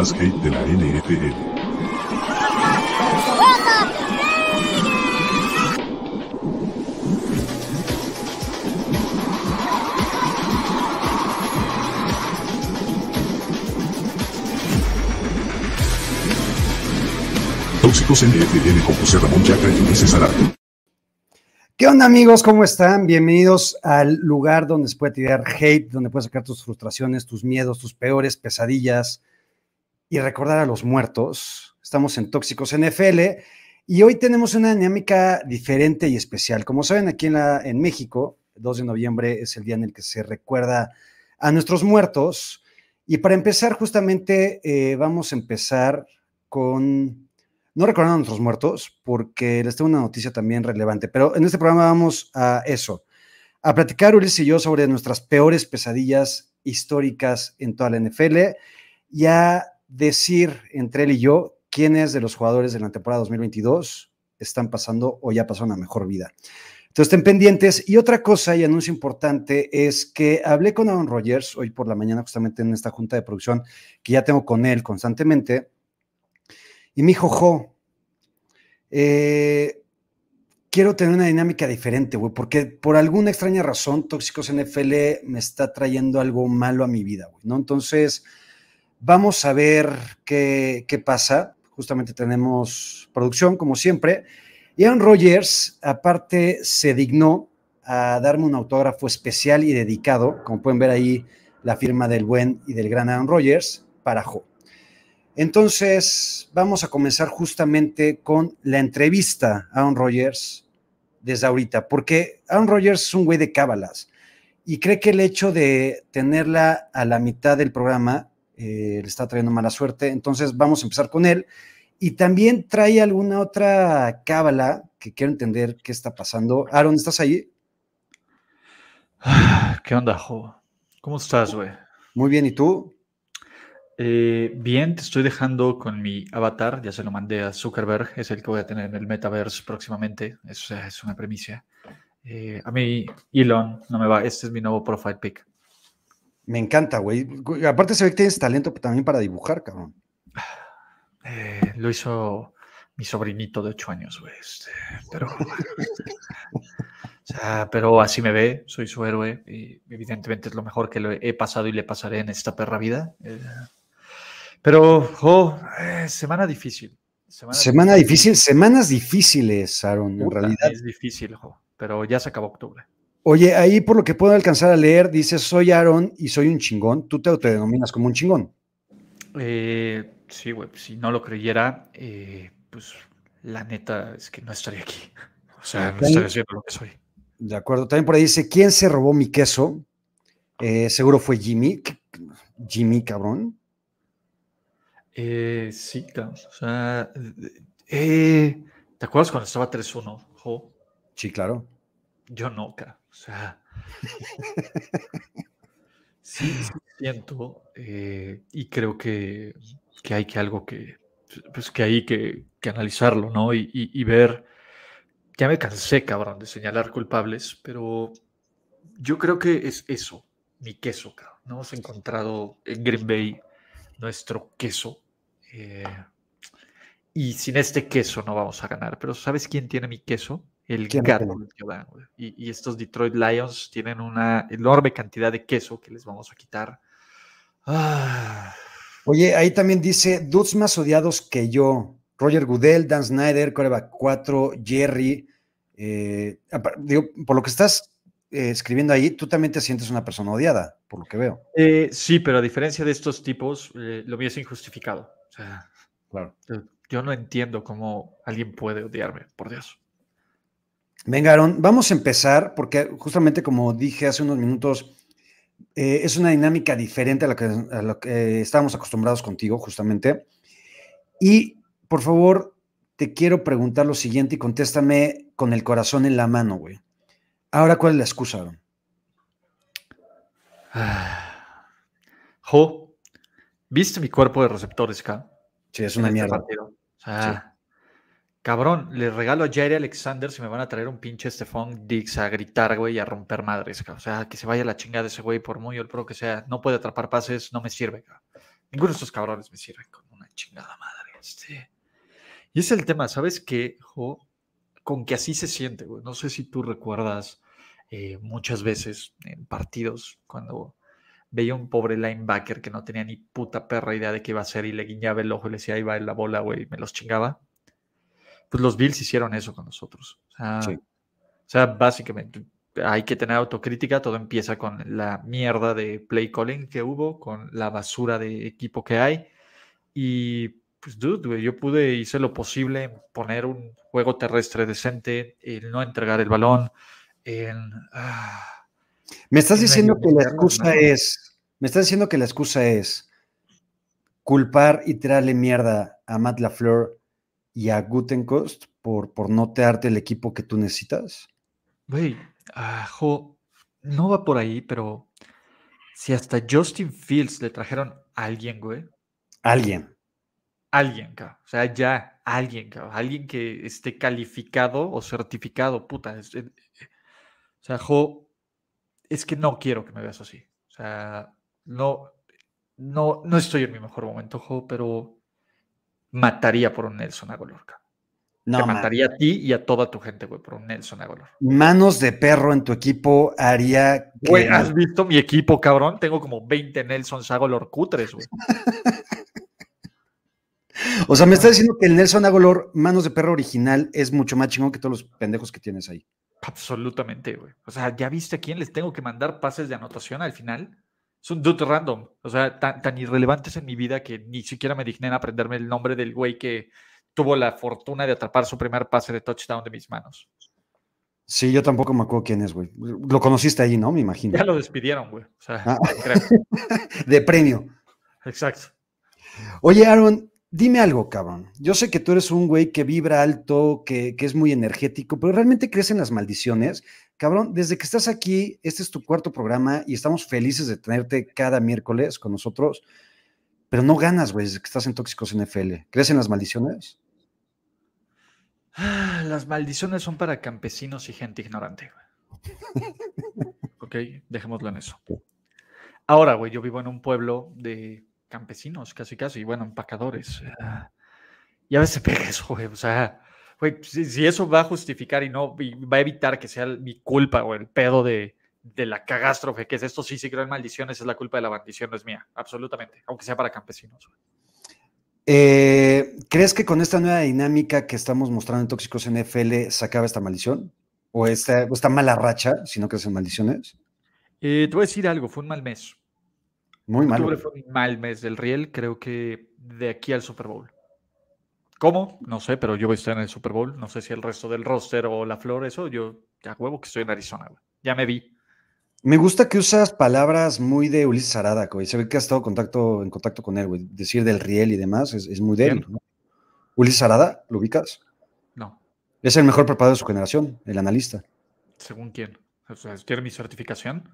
Las hate de la NFL. Tóxicos NFL con José Ramón Yaca y. ¿Qué onda amigos? ¿Cómo están? Bienvenidos al lugar donde se puede tirar hate, donde puedes sacar tus frustraciones, tus miedos, tus peores pesadillas y recordar a los muertos. Estamos en Tóxicos NFL y hoy tenemos una dinámica diferente y especial. Como saben, aquí en, la, en México, el 2 de noviembre es el día en el que se recuerda a nuestros muertos. Y para empezar, justamente eh, vamos a empezar con no recordando a nuestros muertos, porque les tengo una noticia también relevante, pero en este programa vamos a eso, a platicar Ulises y yo sobre nuestras peores pesadillas históricas en toda la NFL y a decir entre él y yo quiénes de los jugadores de la temporada 2022 están pasando o ya pasaron a mejor vida. Entonces estén pendientes. Y otra cosa y anuncio importante es que hablé con Aaron Rodgers hoy por la mañana justamente en esta junta de producción que ya tengo con él constantemente y me dijo, Jo, eh, quiero tener una dinámica diferente, güey, porque por alguna extraña razón Tóxicos NFL me está trayendo algo malo a mi vida, güey, ¿no? Entonces, vamos a ver qué, qué pasa. Justamente tenemos producción, como siempre. Y Aaron Rodgers, aparte, se dignó a darme un autógrafo especial y dedicado, como pueden ver ahí, la firma del buen y del gran Aaron Rodgers, para Jo. Entonces, vamos a comenzar justamente con la entrevista a Aaron Rodgers desde ahorita, porque Aaron Rodgers es un güey de cábalas y cree que el hecho de tenerla a la mitad del programa eh, le está trayendo mala suerte. Entonces, vamos a empezar con él. Y también trae alguna otra cábala que quiero entender qué está pasando. Aaron, ¿estás ahí? ¿Qué onda, Jo? ¿Cómo estás, güey? Muy bien, ¿y tú? Eh, bien, te estoy dejando con mi avatar, ya se lo mandé a Zuckerberg, es el que voy a tener en el metaverse próximamente, es, es una premisa. Eh, a mí, Elon, no me va, este es mi nuevo profile pic. Me encanta, güey. Aparte se ve que tienes talento también para dibujar, cabrón. Eh, lo hizo mi sobrinito de 8 años, güey. Este, pero, o sea, pero así me ve, soy su héroe y evidentemente es lo mejor que le he pasado y le pasaré en esta perra vida. Eh, pero, oh, eh, semana difícil. Semana, semana difícil. semanas difíciles, Aaron, en realidad. Es difícil, jo, pero ya se acabó octubre. Oye, ahí por lo que puedo alcanzar a leer, dices, soy Aaron y soy un chingón. ¿Tú te autodenominas como un chingón? Eh, sí, güey, si no lo creyera, eh, pues la neta es que no estaría aquí. O sea, no estaría haciendo lo que soy. De acuerdo. También por ahí dice, ¿quién se robó mi queso? Eh, seguro fue Jimmy. Jimmy, cabrón. Sí, claro. O sea, ¿te acuerdas cuando estaba 3-1, Jo? Sí, claro. Yo no, cara. O sea, sí, sí siento eh, y creo que, que, hay que algo que, pues que hay que, que analizarlo, ¿no? Y, y, ver, ya me cansé, cabrón, de señalar culpables, pero yo creo que es eso, mi queso, cabrón. No hemos encontrado en Green Bay nuestro queso. Eh, y sin este queso no vamos a ganar. Pero ¿sabes quién tiene mi queso? El gato y, y, estos Detroit Lions tienen una enorme cantidad de queso que les vamos a quitar. Ah. Oye, ahí también dice, dudes más odiados que yo. Roger Goodell, Dan Snyder, Coreback 4, Jerry. Eh, digo, por lo que estás eh, escribiendo ahí, tú también te sientes una persona odiada, por lo que veo. Eh, sí, pero a diferencia de estos tipos, lo mío es injustificado. O sea, claro. yo, no entiendo cómo alguien puede odiarme, por Dios. Venga, Aaron, vamos a empezar, porque justamente como dije hace unos minutos, eh, es una dinámica diferente a la que, a lo que estábamos acostumbrados contigo, justamente. Y por favor, te quiero preguntar lo siguiente y contéstame con el corazón en la mano, güey. Ahora, ¿cuál es la excusa, Aaron? Ah. Jo, ¿viste mi cuerpo de receptores acá? Sí, es una en mierda. Este sea, sí. Cabrón, le regalo a Jair Alexander si me van a traer un pinche Stephon Diggs a gritar, güey, y a romper madres. O sea, que se vaya la chingada ese güey, por muy el pro que sea. No puede atrapar pases, no me sirve. Ninguno de estos cabrones me sirve con una chingada madre. Este. Y es el tema, ¿sabes qué? Con que así se siente, güey. No sé si tú recuerdas eh, muchas veces en partidos cuando veía un pobre linebacker que no tenía ni puta perra idea de qué iba a hacer y le guiñaba el ojo y le decía, ahí va la bola, güey, y me los chingaba. Pues los Bills hicieron eso con nosotros. O sea, o sea, básicamente hay que tener autocrítica, todo empieza con la mierda de play calling que hubo, con la basura de equipo que hay. Y pues, dude, yo pude, hice lo posible poner un juego terrestre decente, el no entregar el balón, en... Ah, me estás diciendo que la excusa es, me estás diciendo que la excusa es culpar y tirarle mierda a Matt LaFleur y a Gutenkost por, por no te darte el equipo que tú necesitas. Güey, no va por ahí, pero si hasta Justin Fields le trajeron a alguien, güey. Alguien. Alguien, cabrón. O sea, ya, alguien, cabrón. Alguien que esté calificado o certificado, puta. Eh, o sea, Jo, es que no quiero que me veas así. O sea, no, no, no estoy en mi mejor momento, Jo, pero mataría por un Nelson Agolorca. No, Te mataría a ti y a toda tu gente, güey, por un Nelson Agolor. Manos de perro en tu equipo haría. Güey, ¿has visto mi equipo, cabrón? Tengo como 20 Nelson Agolor cutres, güey. o sea, me está diciendo que el Nelson Agolor, manos de perro original, es mucho más chingón que todos los pendejos que tienes ahí. Absolutamente, güey. O sea, ¿ya viste a quién les tengo que mandar pases de anotación al final? Es un dude random. O sea, tan, tan irrelevantes en mi vida que ni siquiera me digné en aprenderme el nombre del güey que tuvo la fortuna de atrapar su primer pase de touchdown de mis manos. Sí, yo tampoco me acuerdo quién es, güey. Lo conociste ahí, ¿no? Me imagino. Ya lo despidieron, güey. O sea, ah. de premio. Exacto. Oye, Aaron, Dime algo, cabrón. Yo sé que tú eres un güey que vibra alto, que, es muy energético, pero ¿realmente crees en las maldiciones? Cabrón, desde que estás aquí, este es tu cuarto programa y estamos felices de tenerte cada miércoles con nosotros, pero no ganas, güey, desde que estás en Tóxicos NFL. ¿Crees en las maldiciones? Ah, las maldiciones son para campesinos y gente ignorante. ok, dejémoslo en eso. Ahora, güey, yo vivo en un pueblo de campesinos, casi casi, bueno, empacadores. y a veces pega eso, güey. O sea, güey, si, eso va a justificar y no va a evitar que sea mi culpa o el pedo de, la cagástrofe, que es esto sí, sí creo en maldiciones, es la culpa de la maldición, no es mía, absolutamente, aunque sea para campesinos. Eh, ¿Crees que con esta nueva dinámica que estamos mostrando en Tóxicos NFL se acaba esta maldición? ¿O esta, esta mala racha, si no crees en maldiciones? Eh, te voy a decir algo, fue un mal mes. Muy malo. Octubre fue un mal mes del Riel, creo que de aquí al Super Bowl. ¿Cómo? No sé, pero yo voy a estar en el Super Bowl. No sé si el resto del roster o la flor, eso, yo ya huevo que estoy en Arizona, Ya me vi. Me gusta que usas palabras muy de Ulises Arada, güey. Se ve que has estado en contacto, en contacto con él, güey. Decir del Riel y demás es, muy débil, ¿no? Ulises Arada, ¿lo ubicas? No. Es el mejor preparado de su generación, el analista. ¿Según quién? O sea, ¿Quiere mi certificación?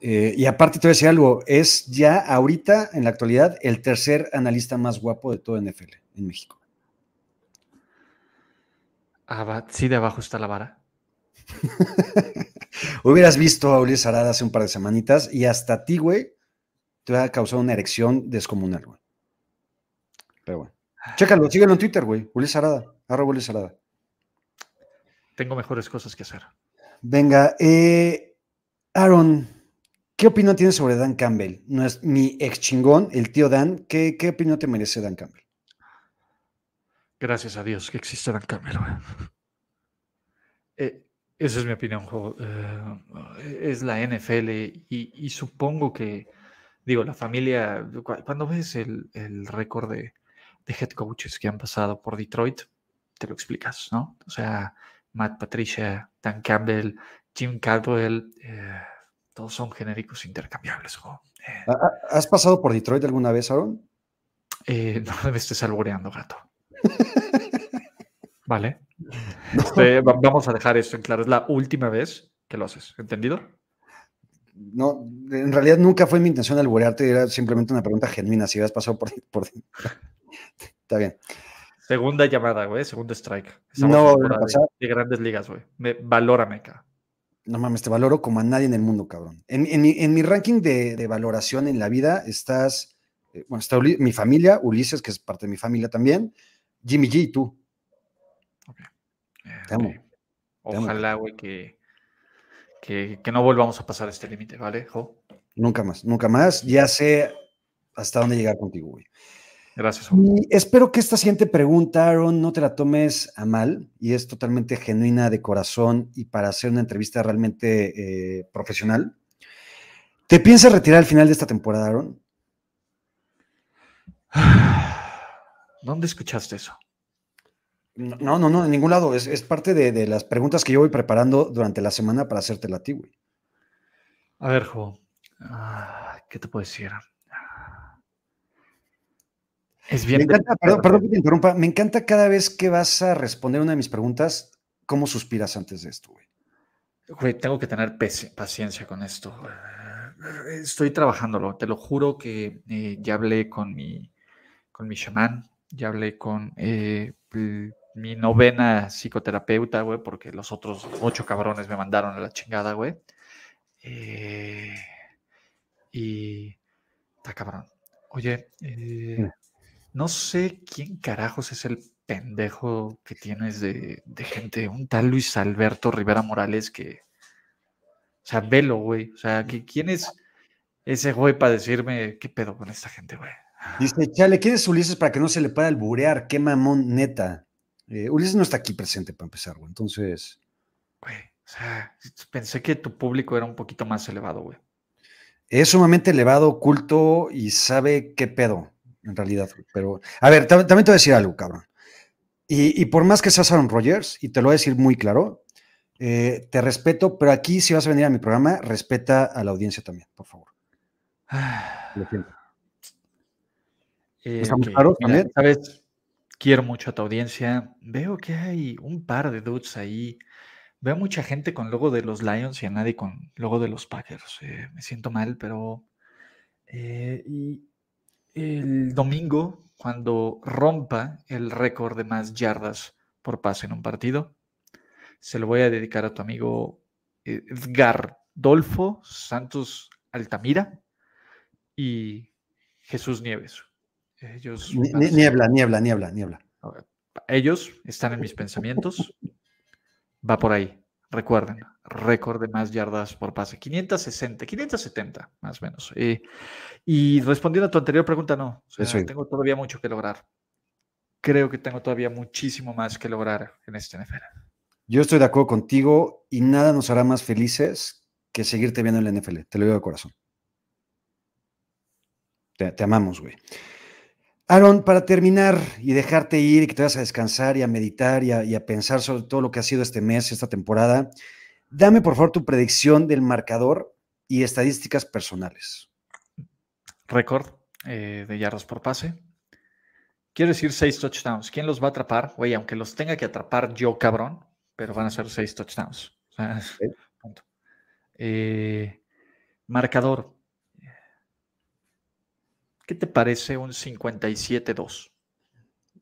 Eh, y aparte te voy a decir algo, es ya ahorita, en la actualidad, el tercer analista más guapo de todo NFL en México. Sí, de abajo está la vara. Hubieras visto a Ulises Arada hace un par de semanitas y hasta a ti, güey, te ha causado una erección descomunal, güey. Pero bueno. Chécalo, síguelo en Twitter, güey. Ulises Arada, arroba Ulises Arada. Tengo mejores cosas que hacer. Venga, eh, Aaron, ¿Qué opinión tienes sobre Dan Campbell? No es mi ex chingón, el tío Dan. ¿Qué, qué opinión te merece Dan Campbell? Gracias a Dios que existe Dan Campbell. Eh, esa es mi opinión. Eh, es la NFL y, supongo que, digo, la familia, cuando ves el, récord de, head coaches que han pasado por Detroit, te lo explicas, ¿no? O sea, Matt Patricia, Dan Campbell, Jim Caldwell. Eh, todos son genéricos intercambiables. Eh. ¿Has pasado por Detroit alguna vez, Aaron? Eh, no me estés alboreando, gato. vale. Este, vamos a dejar esto en claro. Es la última vez que lo haces, ¿entendido? No, en realidad nunca fue mi intención alborearte, era simplemente una pregunta genuina. Si habías pasado por. por... Está bien. Segunda llamada, güey, segundo strike. no, de, de, grandes ligas, güey. Valórame, acá. No mames, te valoro como a nadie en el mundo, cabrón. En, mi, ranking de, valoración en la vida estás Eh, bueno, está mi familia, Ulises, que es parte de mi familia también, Jimmy G y tú. Te amo. Ojalá, güey, que, que, no volvamos a pasar este límite, ¿vale, Jo? Nunca más, nunca más. Ya sé hasta dónde llegar contigo, güey. Gracias. Y espero que esta siguiente pregunta, Aaron, no te la tomes a mal y es totalmente genuina de corazón y para hacer una entrevista realmente eh, profesional. ¿Te piensas retirar al final de esta temporada, Aaron? ¿Dónde escuchaste eso? No, no, no, en ningún lado. Es, parte de, las preguntas que yo voy preparando durante la semana para hacerte a ti, güey. A ver, Jo. Ah, ¿Qué te puedo decir? Es bien. Me encanta, perdón, que te interrumpa. Me encanta cada vez que vas a responder una de mis preguntas, cómo suspiras antes de esto, güey. Güey, tengo que tener paciencia con esto. Estoy trabajándolo. Te lo juro que eh, ya hablé con mi, con mi chamán, ya hablé con eh, mi novena psicoterapeuta, güey, porque los otros ocho cabrones me mandaron a la chingada, güey. Eh, y está cabrón. Oye, eh, no sé quién carajos es el pendejo que tienes de, gente, un tal Luis Alberto Rivera Morales que, o sea, velo, güey, o sea, ¿quién es ese güey para decirme qué pedo con esta gente, güey? Dice, chale, ¿quién es Ulises para que no se le pueda alburear? Qué mamón, neta. Eh, Ulises no está aquí presente para empezar, güey, entonces... Güey, o sea, pensé que tu público era un poquito más elevado, güey. Es sumamente elevado, culto y sabe qué pedo en realidad. Pero, a ver, también te voy a decir algo, cabrón. Y, por más que seas Aaron Rodgers, y te lo voy a decir muy claro, eh, te respeto, pero aquí si vas a venir a mi programa, respeta a la audiencia también, por favor. Lo siento. Eh, ¿Estamos claros también? Sabes, quiero mucho a tu audiencia. Veo que hay un par de dudes ahí. Veo mucha gente con logo de los Lions y a nadie con logo de los Packers. Eh, me siento mal, pero... y el domingo, cuando rompa el récord de más yardas por pase en un partido, se lo voy a dedicar a tu amigo eh, Edgar Dolfo Santos Altamira y Jesús Nieves. Ellos niebla, niebla, niebla, niebla. Ellos están en mis pensamientos. Va por ahí. Recuerden, récord de más yardas por pase, 560, 570 más o menos. Eh, y respondiendo a tu anterior pregunta, no, tengo todavía mucho que lograr. Creo que tengo todavía muchísimo más que lograr en este NFL. Yo estoy de acuerdo contigo y nada nos hará más felices que seguirte viendo en la NFL, te lo digo de corazón. Te, te amamos, güey. Aaron, para terminar y dejarte ir y que te vas a descansar y a meditar y a, pensar sobre todo lo que ha sido este mes, esta temporada, dame por favor tu predicción del marcador y estadísticas personales. Récord eh, de yardas por pase. Quiero decir seis touchdowns. ¿Quién los va a atrapar? Oye, aunque los tenga que atrapar yo, cabrón, pero van a ser seis touchdowns. Eh, marcador. ¿Qué te parece un 57-2?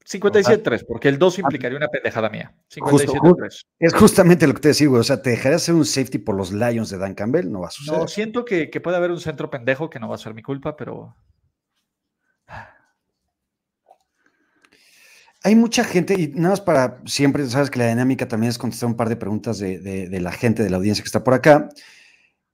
57-3, porque el 2 implicaría una pendejada mía. 57-3. Es justamente lo que te decía, O sea, ¿te dejarías hacer un safety por los Lions de Dan Campbell? No va a suceder. No, siento que, puede haber un centro pendejo que no va a ser mi culpa, pero. Hay mucha gente, y nada más para siempre, sabes que la dinámica también es contestar un par de preguntas de, de la gente, de la audiencia que está por acá.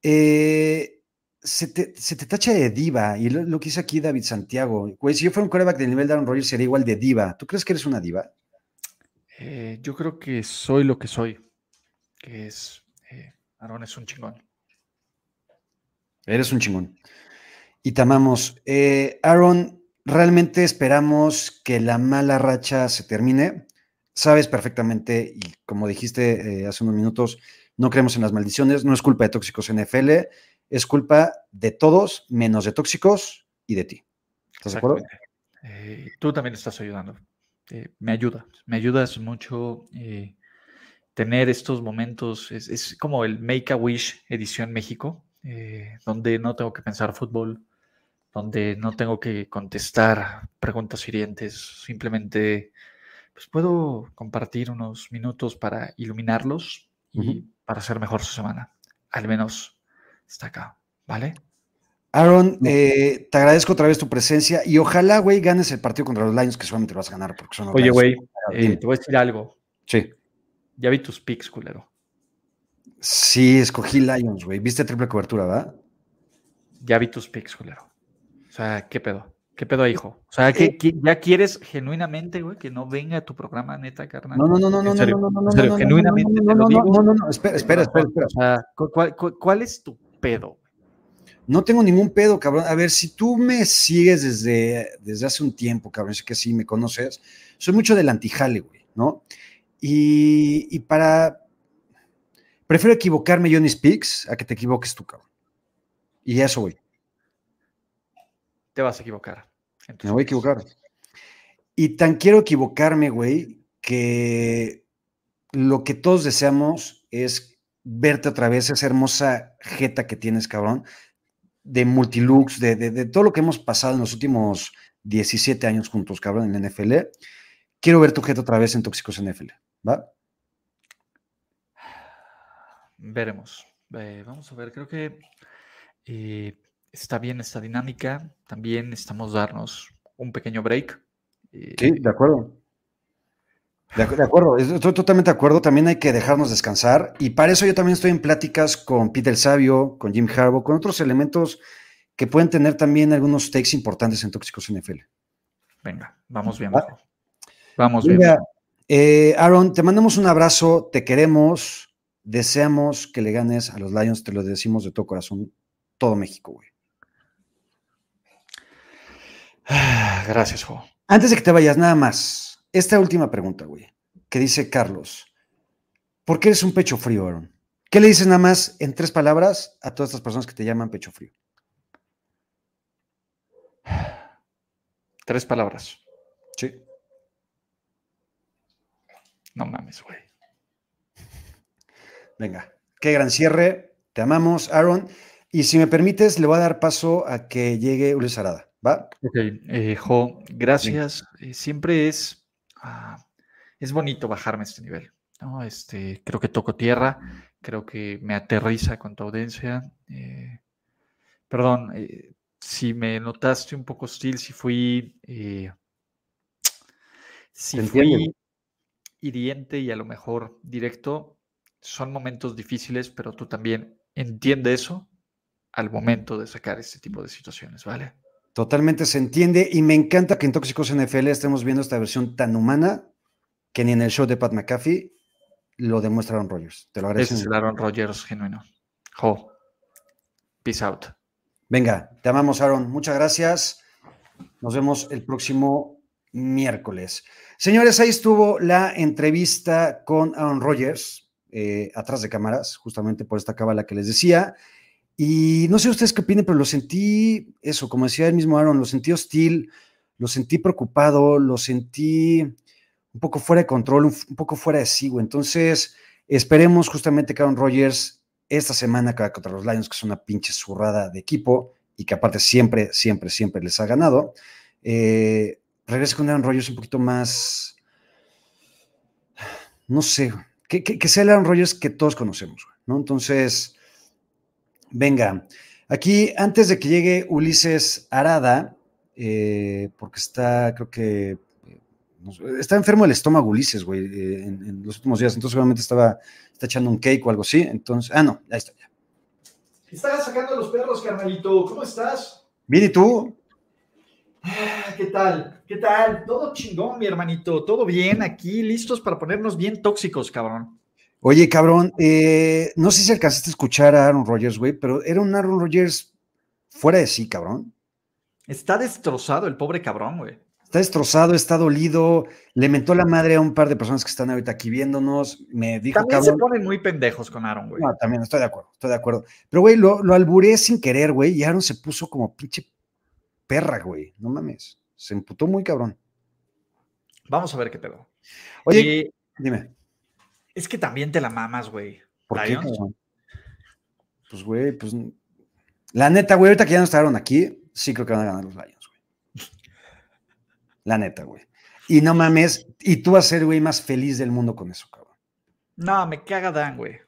Eh, se te, tacha de diva, y lo, que dice aquí David Santiago, güey, si yo fuera un coreback del nivel de Aaron Rodgers sería igual de diva. ¿Tú crees que eres una diva? Eh, yo creo que soy lo que soy, que es, eh, Aaron es un chingón. Eres un chingón. Y te amamos. Eh, Aaron, realmente esperamos que la mala racha se termine. Sabes perfectamente, y como dijiste hace unos minutos, no creemos en las maldiciones, no es culpa de tóxicos NFL es culpa de todos, menos de tóxicos y de ti. ¿Estás de acuerdo? Eh, tú también estás ayudando. Eh, me ayuda, me ayudas mucho. Eh, tener estos momentos, es, como el Make a Wish edición México, donde no tengo que pensar fútbol, donde no tengo que contestar preguntas hirientes, simplemente pues puedo compartir unos minutos para iluminarlos y para hacer mejor su semana. Al menos está acá, ¿vale? Aaron, eh, te agradezco otra vez tu presencia y ojalá, güey, ganes el partido contra los Lions, que solamente vas a ganar porque son los Oye, güey, eh, te voy a decir algo. Sí. Ya vi tus picks, culero. Sí, escogí Lions, güey. Viste triple cobertura, ¿verdad? Ya vi tus picks, culero. O sea, ¿qué pedo? ¿Qué pedo, hijo? O sea, ¿qué, qué- ya quieres genuinamente, güey, que no venga a tu programa, neta, carnal? No, no, no, no, no, no, no, no, no, no, no, no, genuinamente no, te no, lo no, digo. no, no, no, espera, espera, espera, espera. O sea, ¿cu- cuál, cuál- cuál es tu pedo? No tengo ningún pedo, cabrón. A ver, si tú me sigues desde, desde hace un tiempo, cabrón, sé que sí me conoces, soy mucho del antijale, güey, ¿no? Y, y para... Prefiero equivocarme yo en mis picks a que te equivoques tú, cabrón. Y a eso, güey. Te vas a equivocar. Me voy a equivocar. Y tan quiero equivocarme, güey, que lo que todos deseamos es verte otra vez, esa hermosa jeta que tienes, cabrón, de multilooks, de, de, de todo lo que hemos pasado en los últimos 17 años juntos, cabrón, en la NFL. Quiero ver tu jeta otra vez en Tóxicos NFL, ¿va? Veremos. Eh, vamos a ver, creo que eh, está bien esta dinámica. También necesitamos darnos un pequeño break. Eh, Sí, de acuerdo. De, acu- de acuerdo, estoy totalmente de acuerdo. También hay que dejarnos descansar. Y para eso yo también estoy en pláticas con Peter el Sabio, con Jim Harbaugh, con otros elementos que pueden tener también algunos takes importantes en Tóxicos NFL. Venga, vamos bien. Va. Vamos bien. Eh, Aaron, te mandamos un abrazo, te queremos, deseamos que le ganes a los Lions, te lo decimos de todo corazón, todo México, güey. Ah, Gracias, Jo. Antes de que te vayas, nada más, esta última pregunta, güey, que dice Carlos, ¿por qué eres un pecho frío, Aaron? ¿Qué le dices nada más en tres palabras a todas estas personas que te llaman pecho frío? Tres palabras. Sí. No mames, güey. Venga, qué gran cierre, te amamos, Aaron. Y si me permites, le voy a dar paso a que llegue Ulises Arada, ¿va? Ok, eh, Jo, gracias. Eh, siempre es, ah, es bonito bajarme a este nivel. ¿no? Este, creo que toco tierra, creo que me aterriza con tu audiencia. eh, perdón, eh, si me notaste un poco hostil, si fui, eh, si fui hiriente y a lo mejor directo, son momentos difíciles, pero tú también entiende eso al momento de sacar este tipo de situaciones, ¿vale? Totalmente se entiende y me encanta que en Tóxicos NFL estemos viendo esta versión tan humana que ni en el show de Pat McAfee lo demuestra Aaron Rodgers. Te lo agradezco. es el Aaron Rodgers genuino. Jo. Peace out. Venga, te amamos, Aaron. Muchas gracias. Nos vemos el próximo miércoles. Señores, ahí estuvo la entrevista con Aaron Rodgers, eh, atrás de cámaras, justamente por esta cábala que les decía. Y no sé ustedes qué opinen, pero lo sentí, eso, como decía el mismo Aaron, lo sentí hostil, lo sentí preocupado, lo sentí un poco fuera de control, un, poco fuera de sí. Entonces, esperemos justamente que Aaron Rodgers esta semana acá contra los Lions, que es una pinche zurrada de equipo y que aparte siempre, siempre, siempre les ha ganado, eh, regrese con Aaron Rodgers un poquito más, no sé, que, que, que sea el Aaron Rodgers que todos conocemos, ¿no? Entonces, venga, aquí antes de que llegue Ulises Arada, eh, porque está, creo que, eh, está enfermo el estómago Ulises, güey, eh, en, en los últimos días, entonces seguramente estaba, está echando un cake o algo así, entonces, ah, no, ahí está, ya. Estaba sacando a los perros, carnalito. ¿Cómo estás? Bien, ¿y tú? Ah, ¿Qué tal? ¿Qué tal? Todo chingón, mi hermanito. Todo bien aquí, listos para ponernos bien tóxicos, cabrón. Oye, cabrón, eh, no sé si alcanzaste a escuchar a Aaron Rodgers, güey, pero era un Aaron Rodgers fuera de sí, cabrón. Está destrozado el pobre cabrón, güey. Está destrozado, está dolido, le mentó la madre a un par de personas que están ahorita aquí viéndonos, me dijo, También cabrón, se ponen muy pendejos con Aaron, güey. no, también estoy de acuerdo, estoy de acuerdo. Pero, güey, lo, lo alburé sin querer, güey, y Aaron se puso como pinche perra, güey, no mames, se emputó muy cabrón. Vamos a ver qué pedo. Oye, dime, es que también te la mamas, güey. ¿por qué? Pues, güey, pues, la neta, güey, ahorita que ya no estaron aquí, sí creo que van a ganar los Lions, güey. La neta, güey. Y no mames, y tú vas a ser, güey, más feliz del mundo con eso, cabrón. No, me caga Dan, güey.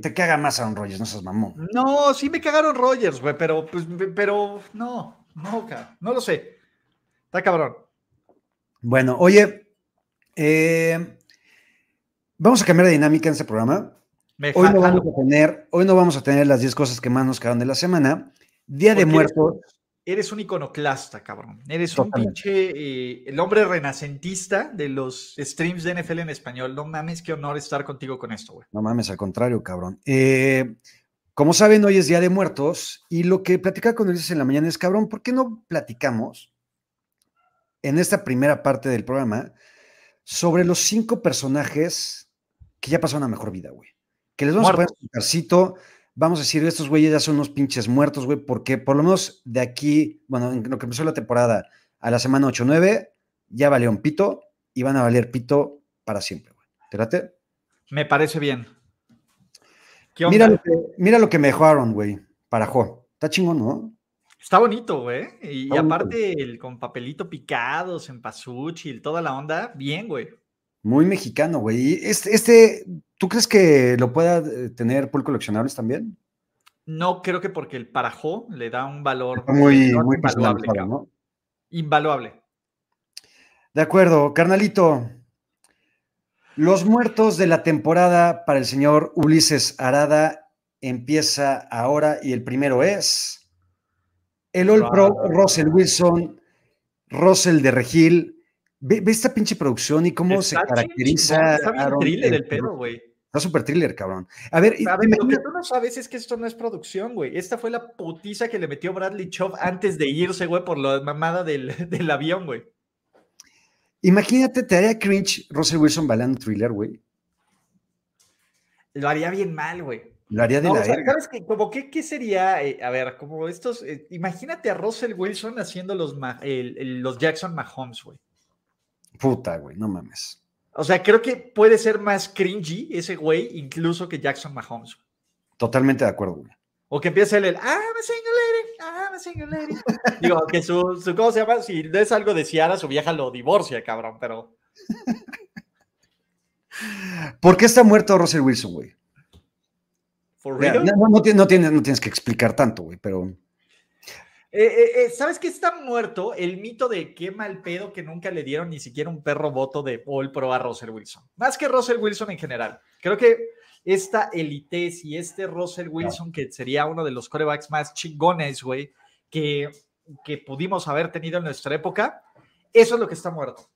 Te caga más Aaron Rodgers, no seas mamón. No, sí me cagaron Rogers, güey, pero, pues, pero no, no, cabrón, no lo sé. Está cabrón. Bueno, oye, eh, vamos a cambiar de dinámica en este programa. Me Hoy no, vamos a tener, hoy no vamos a tener las 10 cosas que más nos quedaron de la semana. Día de Muertos. Eres un iconoclasta, cabrón. Eres Totalmente. un pinche, eh, el hombre renacentista de los streams de NFL en español. No mames, qué honor estar contigo con esto, güey. No mames, al contrario, cabrón. Eh, como saben, hoy es Día de Muertos y lo que platicaba con Ulises en la mañana es, cabrón, ¿por qué no platicamos en esta primera parte del programa sobre los cinco personajes que ya pasaron a mejor vida, güey? Que les vamos a poner un carcito, vamos a decir, estos güeyes ya son unos pinches muertos, güey, porque por lo menos de aquí, bueno, en lo que empezó la temporada a la semana 8-9, ya valieron pito y van a valer pito para siempre, güey. ¿Te late? Me parece bien. Mira lo, que, mira lo que me dejó Aaron, güey, para Jo. Está chingón, ¿no? Está bonito, güey. Y, aparte, el, con papelito picado, y toda la onda, bien, güey. Muy mexicano, güey. Y Este, este, ¿tú crees que lo pueda eh, tener por coleccionables también? No creo que porque el parajó le da un valor muy, muy invaluable. ¿no? Invaluable. De acuerdo, carnalito. Los muertos de la temporada para el señor Ulises Arada empieza ahora y el primero es el All Pro. Russell Wilson, Russell de Regil. Ve, ve esta pinche producción y cómo se caracteriza. chingón, Está bien thriller el- el pedo, güey. Está súper thriller, cabrón. A ver, A ver, lo que tú no sabes es que esto no es producción, güey. Esta fue la putiza que le metió Bradley Chubb antes de irse, güey, por la mamada del, del avión, güey. imagínate, te haría cringe Russell Wilson bailando thriller, güey. Lo haría bien mal, güey. Lo haría de No, la o sea. ¿Sabes qué? Como qué, qué sería? eh, a ver, como estos. eh, imagínate a Russell Wilson haciendo los Jackson Mahomes, güey. Puta, güey, no mames. O sea, creo que puede ser más cringy ese güey, incluso que Jackson Mahomes. Totalmente de acuerdo, güey. O que empiece él el I'm a single lady, I'm a single lady. Digo, que su, su, ¿cómo se llama? Si no es algo de Ciara, su vieja lo divorcia, cabrón, pero. ¿Por qué está muerto Russell Wilson, güey? ¿For real? No, no, no tienes, no tienes- no tienes que explicar tanto, güey, pero Eh, eh, eh, ¿Sabes qué está muerto? El mito de qué mal pedo que nunca le dieron ni siquiera un perro voto de All Pro a Russell Wilson. Más que Russell Wilson en general. Creo que esta elitez y este Russell Wilson, que sería uno de los corebacks más chingones, güey, que, que pudimos haber tenido en nuestra época, eso es lo que está muerto.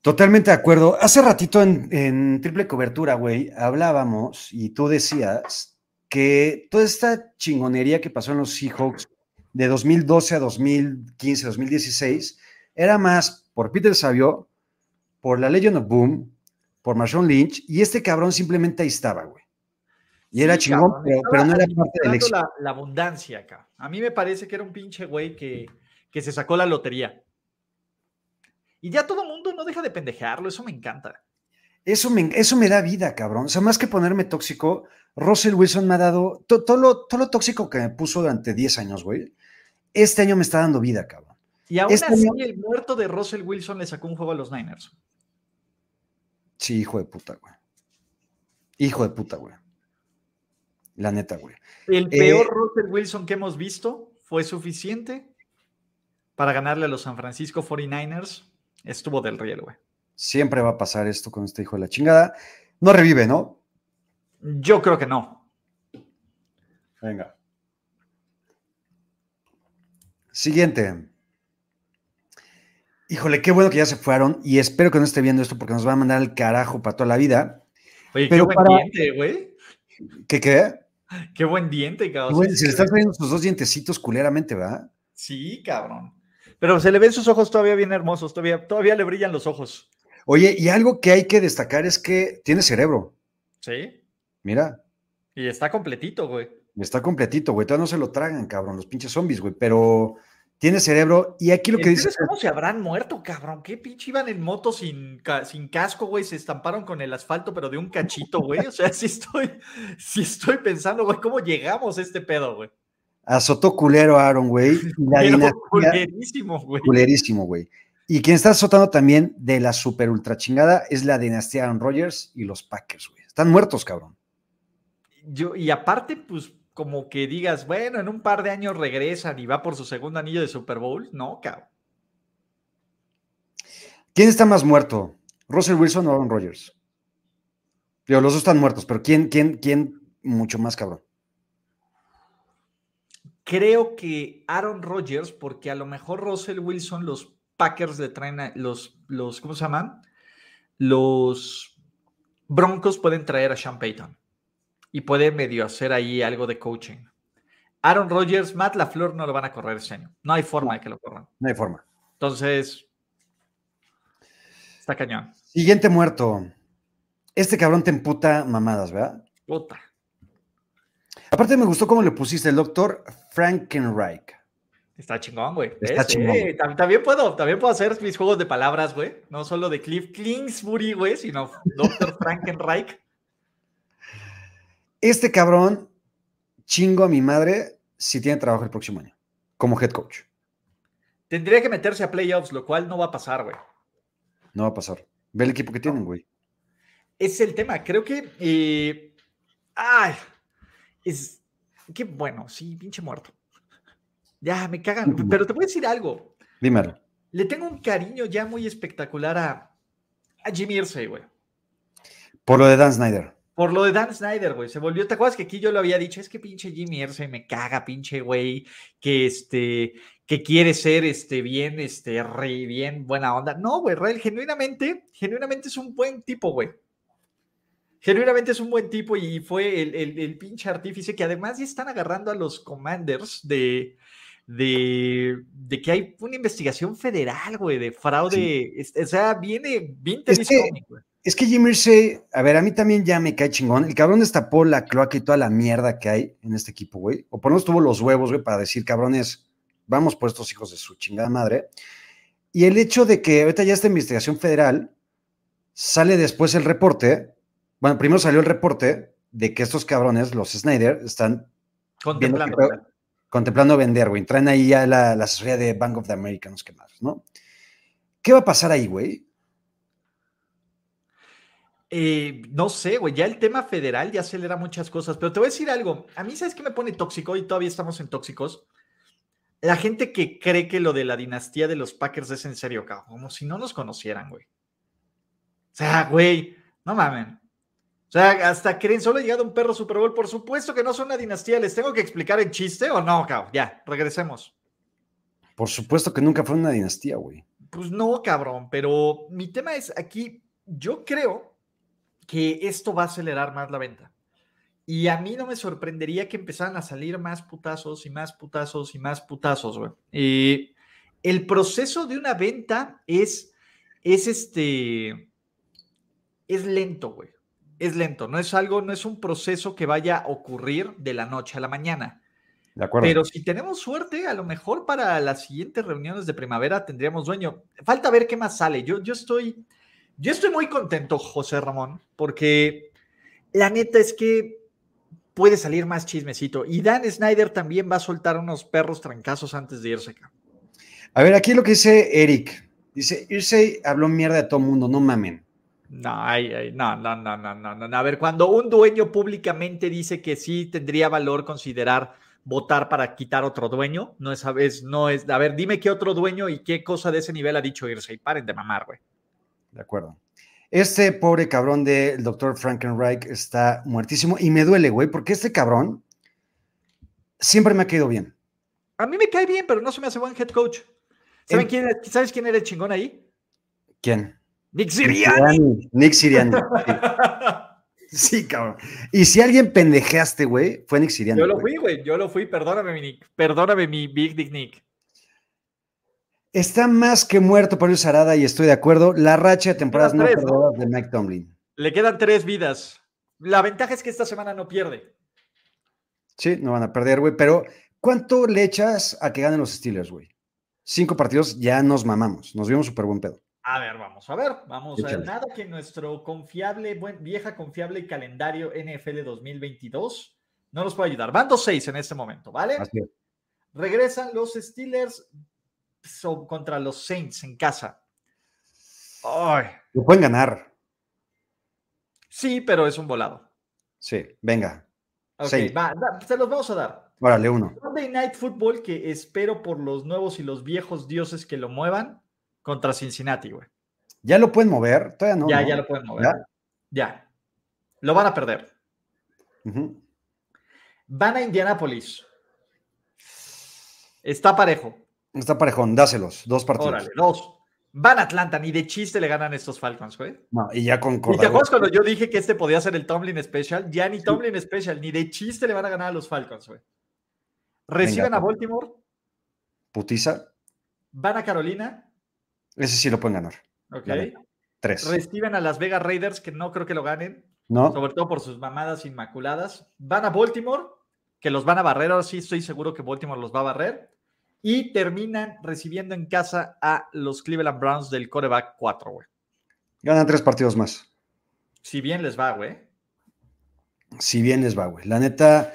totalmente de acuerdo. Hace ratito en, en triple cobertura, güey, hablábamos y tú decías que toda esta chingonería que pasó en los Seahawks de 2012 a 2015, 2016, era más por Peter Savio, por la Legion of Boom, por Marshawn Lynch, y este cabrón simplemente ahí estaba, güey. Y era Sí, chingón, pero, no era parte del éxito. La, la abundancia acá. A mí me parece que era un pinche güey que, que se sacó la lotería. Y ya todo mundo no deja de pendejearlo, eso me encanta. Eso me, eso me da vida, cabrón. O sea, más que ponerme tóxico, Russell Wilson me ha dado to- todo, lo, lo tóxico que me puso durante 10 años, güey. Este año me está dando vida, cabrón. Y aún Este así, año- el muerto de Russell Wilson le sacó un juego a los Niners. Sí, hijo de puta, güey. Hijo de puta, güey. La neta, güey. El Eh, peor Russell Wilson que hemos visto fue suficiente para ganarle a los San Francisco 49ers. Estuvo del riel, güey. Siempre va a pasar esto con este hijo de la chingada. No revive, ¿no? Yo creo que no. Venga. Siguiente. Híjole, qué bueno que ya se fueron y espero que no esté viendo esto porque nos va a mandar al carajo para toda la vida. Oye, Pero qué buen para- diente, güey. ¿Qué qué? Qué buen diente, cabrón. Se le están saliendo sus dos dientecitos culeramente, ¿verdad? Sí, cabrón. Pero se le ven sus ojos todavía bien hermosos, todavía, todavía le brillan los ojos. Oye, y algo que hay que destacar es que tiene cerebro. Sí. Mira, Y está completito, güey. está completito, güey. Todavía no se lo tragan, cabrón, los pinches zombies, güey. Pero tiene cerebro. Y aquí lo que dice. ¿Sabes cómo se habrán muerto, cabrón? ¿Qué pinche iban en moto sin, sin casco, güey? Se estamparon con el asfalto, pero de un cachito, güey. O sea, sí estoy, sí estoy pensando, güey, ¿cómo llegamos a este pedo, güey? Azotó culero Aaron, güey. La Pero culerísimo, güey. culerísimo, güey. Y quien está azotando también de la super ultra chingada es la dinastía Aaron Rodgers y los Packers, güey. Están muertos, cabrón. Yo, y aparte, pues, como que digas, bueno, en un par de años regresan y va por su segundo anillo de Super Bowl. No, cabrón. ¿Quién está más muerto? ¿Russell Wilson o Aaron Rodgers? Digo, los dos están muertos, pero ¿quién, quién, quién mucho más cabrón? Creo que Aaron Rodgers, porque a lo mejor Russell Wilson, los Packers le traen a los, los, ¿cómo se llaman? Los Broncos pueden traer a Sean Payton y puede medio hacer ahí algo de coaching. Aaron Rodgers, Matt LaFleur no lo van a correr ese año. No hay forma de que lo corran. No hay forma. Entonces, está cañón. Siguiente muerto. Este cabrón te emputa mamadas, ¿verdad? Puta. Aparte me gustó cómo le pusiste el doctor Frankenreich. Está chingón, güey. Está ¿Ves? chingón. Eh, tam- también, puedo, también puedo hacer mis juegos de palabras, güey. No solo de Cliff Kingsbury, güey, sino Dr. Frankenreich. Este cabrón chingo a mi madre si tiene trabajo el próximo año, como head coach. Tendría que meterse a playoffs, lo cual no va a pasar, güey. No va a pasar. Ve el equipo que tienen, güey. Es el tema. Creo que. eh, ay. Es. Qué bueno, sí, pinche muerto. Ya, me cagan. Pero te voy a decir algo. Dímelo. Le tengo un cariño ya muy espectacular a, a Jimmy Irsay, güey. Por lo de Dan Snyder. Por lo de Dan Snyder, güey. Se volvió. ¿Te acuerdas que aquí yo lo había dicho? Es que pinche Jimmy Irsay me caga, pinche güey. Que este. Que quiere ser este bien, este, re bien, buena onda. No, güey, real, genuinamente, genuinamente es un buen tipo, güey. Genuinamente es un buen tipo y fue el, el- el pinche artífice que además ya están agarrando a los commanders de, de, de que hay una investigación federal, güey, de fraude. es- O sea, viene vintage Es que-. Es que Jim Irsay, a ver, a mí también ya me cae chingón. El cabrón destapó la cloaca y toda la mierda que hay en este equipo, güey. O por lo menos tuvo los huevos, güey, para decir, cabrones, vamos por estos hijos de su chingada madre. Y el hecho de que ahorita ya esta investigación federal sale después el reporte. Bueno, primero salió el reporte de que estos cabrones, los Snyder, están Contemplando. Contemplando vender, güey. Traen ahí ya la, la asesoría de Bank of the Americans, ¿qué más, no? ¿Qué va a pasar ahí, güey? Eh, no sé, güey, ya el tema federal ya acelera muchas cosas, pero te voy a decir algo. A mí, ¿sabes qué me pone tóxico? Y todavía estamos en tóxicos. La gente que cree que lo de la dinastía de los Packers es en serio, cabrón. Como si no nos conocieran, güey. O sea, güey, no mamen. O sea, hasta creen, solo ha llegado un perro Super Bowl. Por supuesto que no son una dinastía. ¿Les tengo que explicar en chiste o no, cabrón? Ya, regresemos. Por supuesto que nunca fue una dinastía, güey. Pues no, cabrón, pero mi tema es aquí, yo creo que esto va a acelerar más la venta. Y a mí no me sorprendería que empezaran a salir más putazos y más putazos y más putazos, güey. Eh, el proceso de una venta es, es este, es lento, güey. Es lento, no es algo, no es un proceso que vaya a ocurrir de la noche a la mañana. De acuerdo. Pero si tenemos suerte, a lo mejor para las siguientes reuniones de primavera tendríamos dueño. Falta ver qué más sale. Yo, yo estoy, yo estoy muy contento, José Ramón, porque la neta es que puede salir más chismecito. Y Dan Snyder también va a soltar unos perros trancazos antes de irse acá. A ver, aquí lo que dice Eric. Dice, Irsay habló mierda de todo mundo, no mamen. No, ay, ay, no, no, no, no, no, no. A ver, cuando un dueño públicamente dice que sí tendría valor considerar votar para quitar otro dueño, no es, es, no es, a ver, dime qué otro dueño y qué cosa de ese nivel ha dicho irse y paren de mamar, güey. De acuerdo. Este pobre cabrón del doctor Frankenreich está muertísimo y me duele, güey, porque este cabrón siempre me ha caído bien. A mí me cae bien, pero no se me hace buen head coach. ¿Saben En- quién, ¿Sabes quién era el chingón ahí? ¿Quién? Nick Sirianni. Nick Sirianni. Sí. Cabrón. Y si alguien pendejeaste, güey, fue Nick Sirianni. Yo lo fui, güey, yo lo fui, perdóname, mi Nick, perdóname, mi Big Dick Nick. Está más que muerto Pablo Sarada y estoy de acuerdo. La racha de temporadas no perdedoras de Mike Tomlin. Le quedan tres vidas. La ventaja es que esta semana no pierde. Sí, no van a perder, güey. Pero, ¿cuánto le echas a que ganen los Steelers, güey? Cinco partidos, ya nos mamamos. Nos vimos súper buen pedo. A ver, vamos a ver, vamos a ver. Nada que nuestro confiable, buen, vieja confiable calendario NFL 2022 no nos puede ayudar. Van 2-6 en este momento, ¿vale? Así es. Regresan los Steelers. contra los Saints en casa. Ay, Lo pueden ganar. sí, pero es un volado. Sí, venga. Ok, va, da- se los vamos a dar. Órale, uno. Monday Night Football que espero por los nuevos y los viejos dioses que lo muevan contra Cincinnati, güey. ¿Ya lo pueden mover? Todavía no. ya, ¿no? ya lo pueden mover. ¿Ya? Ya. Lo van a perder. Van a Indianapolis. Está parejo. Está parejón, dáselos. Dos partidos. Órale, dos. Van a Atlanta, ni de chiste le ganan estos Falcons, güey. No, y ya con ¿Y te Cordero. acuerdas cuando yo dije que este podía ser el Tomlin Special? Ya ni Tomlin Special, ni de chiste le van a ganar a los Falcons, güey. Reciben Venga. a Baltimore, Putiza. van a Carolina, Ese sí lo pueden ganar. ok. Tres. Reciben a Las Vegas Raiders, que no creo que lo ganen, ¿No? sobre todo por sus mamadas inmaculadas. Van a Baltimore, que los van a barrer, ahora sí estoy seguro que Baltimore los va a barrer. Y terminan recibiendo en casa a los Cleveland Browns del coreback 4, güey. Ganan tres partidos más. Si bien les va, güey. Si bien les va, güey. La neta.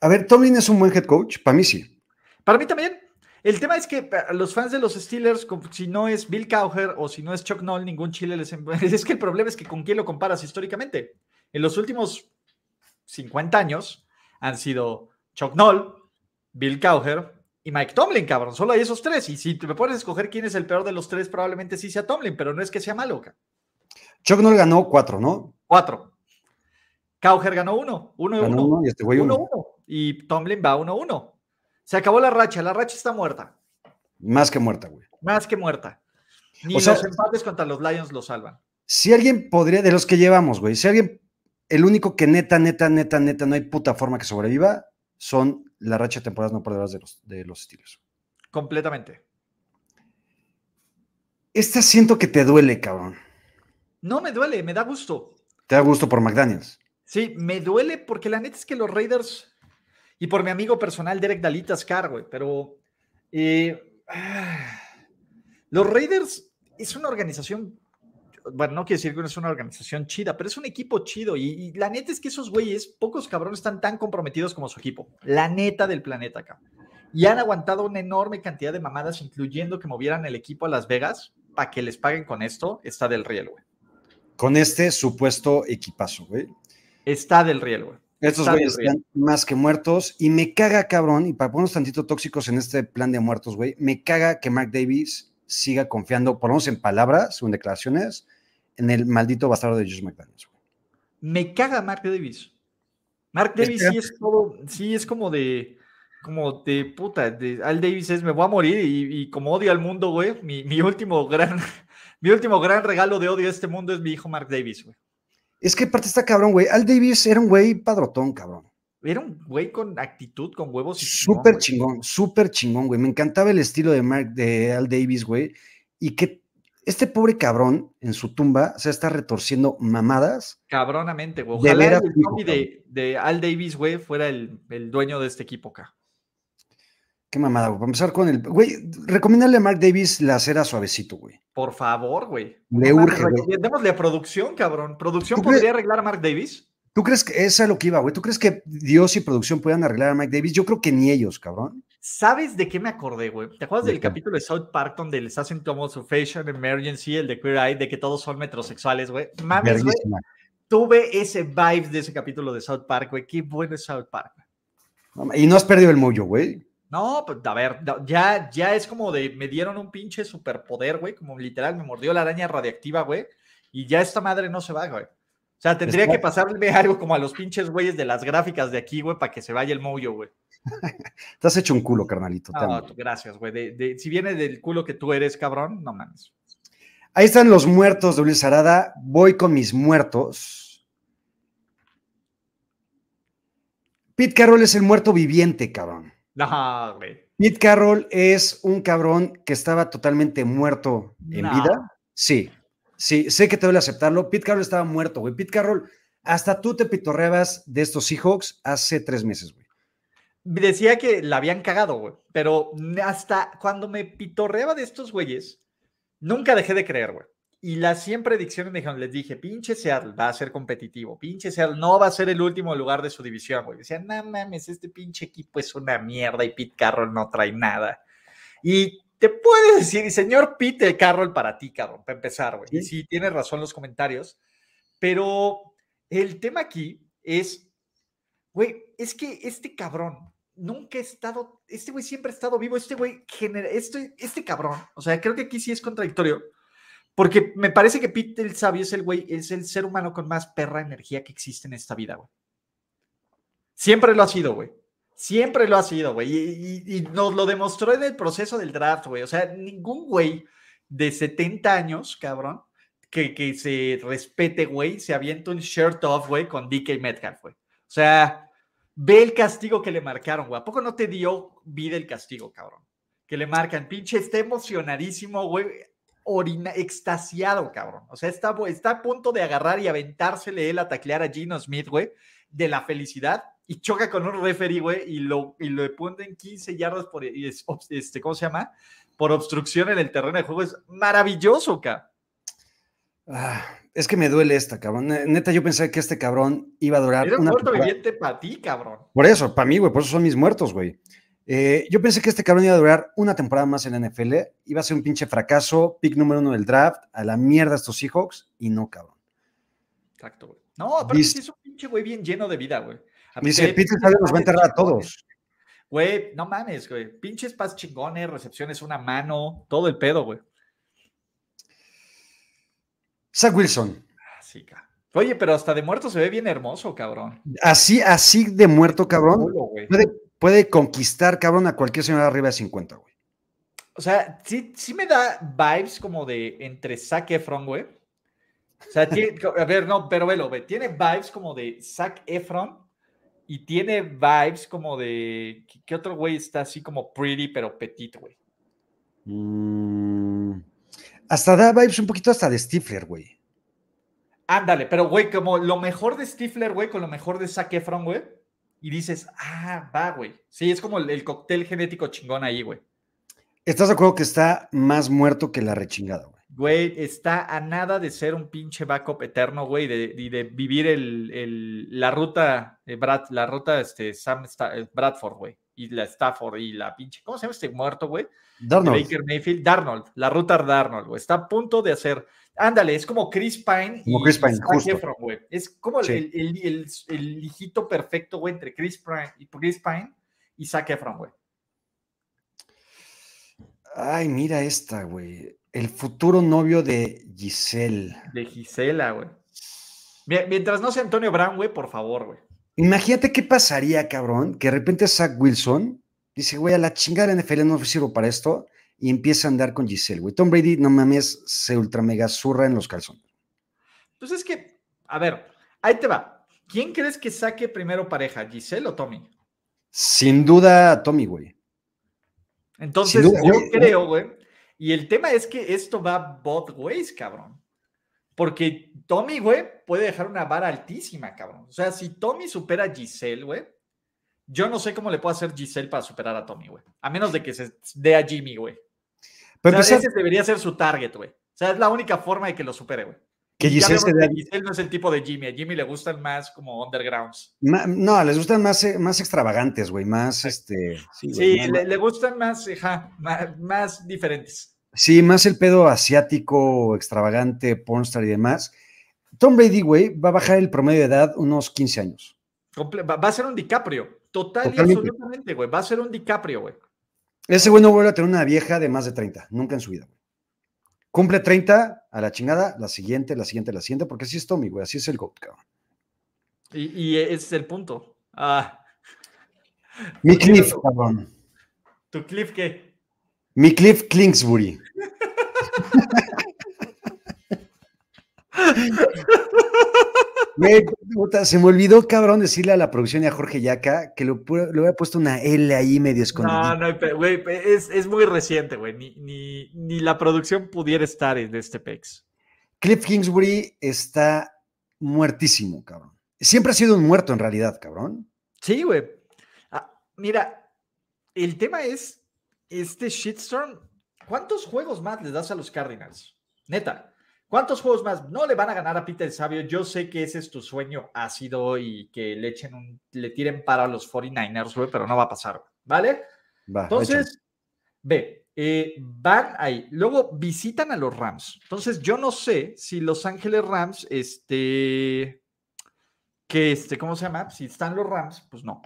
A ver, Tomlin es un buen head coach. Para mí sí. Para mí también. El tema es que para los fans de los Steelers, si no es Bill Cowher o si no es Chuck Noll, ningún chile les... em- Es que el problema es que con quién lo comparas históricamente. En los últimos 50 años han sido Chuck Noll, Bill Cowher y Mike Tomlin, cabrón. Solo hay esos tres. Y si me pones a escoger quién es el peor de los tres, probablemente sí sea Tomlin, pero no es que sea malo. Chuck Noll ganó cuatro, ¿no? Cuatro. Cowher ganó uno. Uno uno. uno y este güey uno. 1-1. Y Tomlin va 1-1. Se acabó la racha. La racha está muerta. Más que muerta, güey. Más que muerta. Ni O sea- los empates contra los Lions lo salvan. Si alguien podría, de los que llevamos, güey, si alguien, el único que neta, neta, neta, neta, no hay puta forma que sobreviva, son la racha de temporadas no perdedoras de los, de los Steelers. Completamente. Esta siento que te duele, cabrón. No me duele, me da gusto. Te da gusto por McDaniels. Sí, me duele porque la neta es que los Raiders y por mi amigo personal Derek Dalitas Carr, güey, pero eh, ah, los Raiders es una organización, bueno, no quiero decir que no es una organización chida, pero es un equipo chido y, y la neta es que esos güeyes, pocos cabrones están tan comprometidos como su equipo, la neta del planeta acá. Y han aguantado una enorme cantidad de mamadas, incluyendo que movieran el equipo a Las Vegas para que les paguen con esto, está del riel, güey. Con este supuesto equipazo, güey. Está del riel, güey. Estos güeyes están más que muertos y me caga, cabrón, y para ponernos tantito tóxicos en este plan de muertos, güey, me caga que Mark Davis siga confiando, por lo menos en palabras o en declaraciones, en el maldito bastardo de Josh McDaniels. güey. Me caga Mark Davis. Mark Davis sí es todo, sí es como de, como de puta, de, Al Davis es me voy a morir y, y como odio al mundo, güey, mi, mi último gran, mi último gran regalo de odio a este mundo es mi hijo Mark Davis, güey. Es que aparte está cabrón, güey. Al Davis era un güey padrotón, cabrón. Era un güey con actitud, con huevos. y Súper chingón, súper chingón, güey. Me encantaba el estilo de Mark, de Al Davis, güey. Y que este pobre cabrón en su tumba se está retorciendo mamadas. Cabronamente, güey. De Ojalá veras, el de, de Al Davis, güey, fuera el, el dueño de este equipo acá. Qué mamada, güey. Para empezar con el. Güey, recomiéndale a Mark Davis la cera suavecito, güey. Por favor, güey. Le No urge, güey. recomendémosle a producción, cabrón. ¿Producción ¿Tú crees- podría arreglar a Mark Davis? ¿Tú crees que esa es lo que iba, güey? ¿Tú crees que Dios y producción puedan arreglar a Mike Davis? Yo creo que ni ellos, cabrón. ¿Sabes de qué me acordé, güey? ¿Te acuerdas ¿De del qué? capítulo de South Park donde les hacen como su fashion emergency, el de Queer Eye, de que todos son metrosexuales, güey? Mames, güey. Tuve ese vibe de ese capítulo de South Park, güey. Qué bueno es South Park. güey. Y no has perdido el mollo, güey. No, pues a ver, ya, ya es como de, me dieron un pinche superpoder, güey, como literal, me mordió la araña radiactiva, güey, y ya esta madre no se va, güey. O sea, tendría que pasarme algo como a los pinches güeyes de las gráficas de aquí, güey, para que se vaya el moyo, güey. Te has hecho un culo, carnalito. No, gracias, güey. De- de- si viene del culo que tú eres, cabrón, no mames. Ahí están los muertos de Arada. Voy con mis muertos. Pete Carroll es el muerto viviente, cabrón. No, güey. Pete Carroll es un cabrón que estaba totalmente muerto en No. vida. Sí, sí, sé que te duele aceptarlo. Pete Carroll estaba muerto, güey. Pete Carroll, hasta tú te pitorreabas de estos Seahawks hace tres meses, güey. Decía que la habían cagado, güey. Pero hasta cuando me pitorreaba de estos güeyes, nunca dejé de creer, güey. Y las 100 predicciones me dijeron, les dije, pinche Seattle va a ser competitivo, pinche Seattle no va a ser el último lugar de su división, güey. Decían, no mames, este pinche equipo es una mierda y Pete Carroll no trae nada. Y te puede decir, señor Pete Carroll para ti, cabrón, para empezar, güey. Y sí, tienes razón los comentarios, pero el tema aquí es, güey, es que este cabrón nunca ha estado, este güey siempre ha estado vivo, este güey genera, este, este cabrón, o sea, creo que aquí sí es contradictorio, porque me parece que Pete el Sabio es el güey, es el ser humano con más perra energía que existe en esta vida, güey. Siempre lo ha sido, güey. Siempre lo ha sido, güey. Y, nos lo demostró en el proceso del draft, güey. O sea, ningún güey de 70 años, cabrón, que, que se respete, güey, se avienta un shirt off, güey, con DK Metcalf, güey. O sea, ve el castigo que le marcaron, güey. ¿A poco no te dio vida el castigo, cabrón? Que le marcan, pinche, está emocionadísimo, güey. Orina, extasiado, cabrón. O sea, está, está a punto de agarrar y aventársele él a taclear a Gino Smith, güey, de la felicidad y choca con un referee, güey, y lo, y lo ponen 15 yardas por, este, ¿cómo se llama? Por obstrucción en el terreno de juego. Es maravilloso, ca. Ah, es que me duele esta, cabrón. Neta, yo pensé que este cabrón iba a durar. Era un muerto viviente para ti, cabrón. Por eso, para mí, güey, por eso son mis muertos, güey. Eh, yo pensé que este cabrón iba a durar una temporada más en la NFL, iba a ser un pinche fracaso, pick número uno del draft, a la mierda estos Seahawks, y no, cabrón. Exacto, güey. No, aparte sí es un pinche güey bien lleno de vida, güey. Dice, Peter nos va a enterrar a todos. Güey, no mames, güey. Pinches pas chingones, recepciones, una mano, todo el pedo, güey. Zach Wilson. Así, ah, Oye, pero hasta de muerto se ve bien hermoso, cabrón. Así, así de muerto, cabrón. puede, conquistar, cabrón, a cualquier señora arriba de 50, güey. O sea, sí, sí me da vibes como de entre Zac Efron, güey. O sea, a ver, no, pero velo, güey. Tiene vibes como de Zac Efron y tiene vibes como de. ¿Qué otro güey está así como pretty, pero petit, güey? Mm, hasta da vibes un poquito hasta de Stifler, güey. Ándale, pero güey, como lo mejor de Stifler, güey, con lo mejor de Zac Efron, güey. Y dices, ah, va, güey. Sí, es como el, cóctel genético chingón ahí, güey. ¿Estás de acuerdo que está más muerto que la rechingada, güey? Güey, está a nada de ser un pinche backup eterno, güey, y de, vivir el, la ruta, eh, Brad, la ruta este, Sam eh, Bradford, güey, y la Stafford, y la pinche, ¿cómo se llama este muerto, güey? Darnold. Baker Mayfield, Darnold, la ruta Darnold, güey, está a punto de hacer, ándale, es como Chris Pine como Chris Pine, justo. güey. Es como el, el, hijito perfecto, güey, entre Chris Pine y Chris Pine y Zac Efron, güey. Ay, mira esta, güey. El futuro novio de Giselle. De Gisela, güey. Mientras no sea Antonio Brown, güey, por favor, güey. Imagínate qué pasaría, cabrón, que de repente Zach Wilson dice, güey, a la chingada la NFL no sirvo para esto, y empieza a andar con Giselle, güey. Tom Brady, no mames, se ultra mega zurra en los calzones. Pues es que, a ver, ahí te va. ¿Quién crees que saque primero pareja, Giselle o Tommy? Sin duda, Tommy, güey. Entonces, yo creo, güey, y el tema es que esto va both ways, cabrón. Porque Tommy, güey, puede dejar una vara altísima, cabrón. O sea, si Tommy supera a Giselle, güey, yo no sé cómo le puede hacer Giselle para superar a Tommy, güey. A menos de que se dé a Jimmy, güey. Pero ese debería ser su target, güey. O sea, es la única forma de que lo supere, güey. Que Giselle, no es el tipo de Jimmy. A Jimmy le gustan más como undergrounds. no, les gustan más, eh, más extravagantes, güey. Más este. Sí, le, gustan más, más, diferentes. Sí, más el pedo asiático, extravagante, pornstar y demás. Tom Brady, güey, va a bajar el promedio de edad unos 15 años. va a ser un DiCaprio. Total y absolutamente, güey. Va a ser un DiCaprio, güey. Ese güey no vuelve a tener una vieja de más de 30. Nunca en su vida. Cumple 30 a la chingada, la siguiente, la siguiente, la siguiente, porque así es Tommy, güey, así es el GOAT, cabrón. Y, y ese es el punto. Ah. Mi Cliff, cabrón. ¿Tu Cliff qué? Mi Cliff Kingsbury. se me olvidó, cabrón, decirle a la producción y a Jorge Yaca que le, le había puesto una L ahí medio escondida. No, no, güey, es, muy reciente, güey. Ni, ni, la producción pudiera estar en este PEX. Cliff Kingsbury está muertísimo, cabrón. Siempre ha sido un muerto en realidad, cabrón. Sí, güey. Ah, mira, el tema es este shitstorm. ¿Cuántos juegos más les das a los Cardinals? Neta. ¿Cuántos juegos más no le van a ganar a Peter Sabio? Yo sé que ese es tu sueño ácido y que le echen un, le tiren para los 49ers, güey, pero no va a pasar, ¿vale? Entonces, ve, Eh, van ahí. Luego visitan a los Rams. Entonces, yo no sé si Los Ángeles Rams, este, que este, ¿cómo se llama? Si están los Rams, pues no.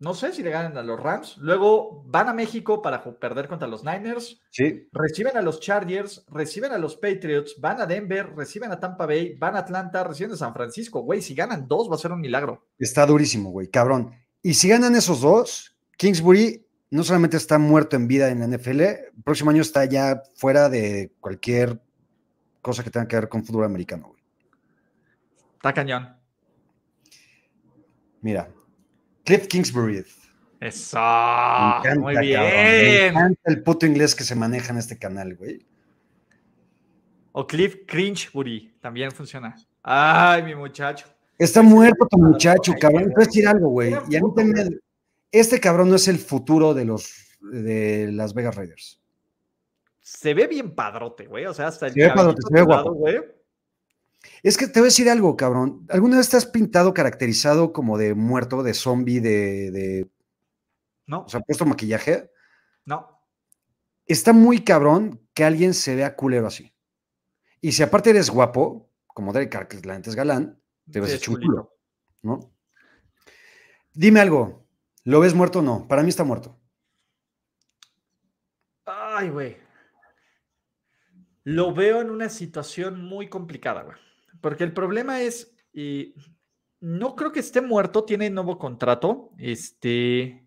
No sé si le ganan a los Rams. Luego van a México para perder contra los Niners. Sí. Reciben a los Chargers, reciben a los Patriots, van a Denver, reciben a Tampa Bay, van a Atlanta, reciben a San Francisco. Güey, si ganan dos va a ser un milagro. Está durísimo, güey, cabrón. Y si ganan esos dos, Kingsbury no solamente está muerto en vida en la NFL, el próximo año está ya fuera de cualquier cosa que tenga que ver con fútbol americano, güey. Está cañón. Mira, Cliff Kingsbury. Eso. Me encanta, Muy cabrón. Me bien. encanta el puto inglés que se maneja en este canal, güey. O Cliff Cringebury también funciona. Ay, mi muchacho. Está muerto tu muchacho, cabrón. Te voy a decir algo, güey. Y a mí también, este cabrón no es el futuro de los de las Vegas Raiders. Se ve bien padrote, güey. O sea, hasta el Se ve padrote, se ve guapo. güey. Es que te voy a decir algo, cabrón. ¿Alguna vez te has pintado caracterizado como de muerto, de zombie, de, de No, o sea, puesto maquillaje? no. Está muy cabrón que alguien se vea culero así. Y si aparte eres guapo, como Derek Carr, que la es galán, te ves hecho un culo, ¿no? Dime algo, ¿lo ves muerto o no? Para mí está muerto. Ay, güey. Lo veo en una situación muy complicada, güey. Porque el problema es, y no creo que esté muerto, tiene nuevo contrato. Este.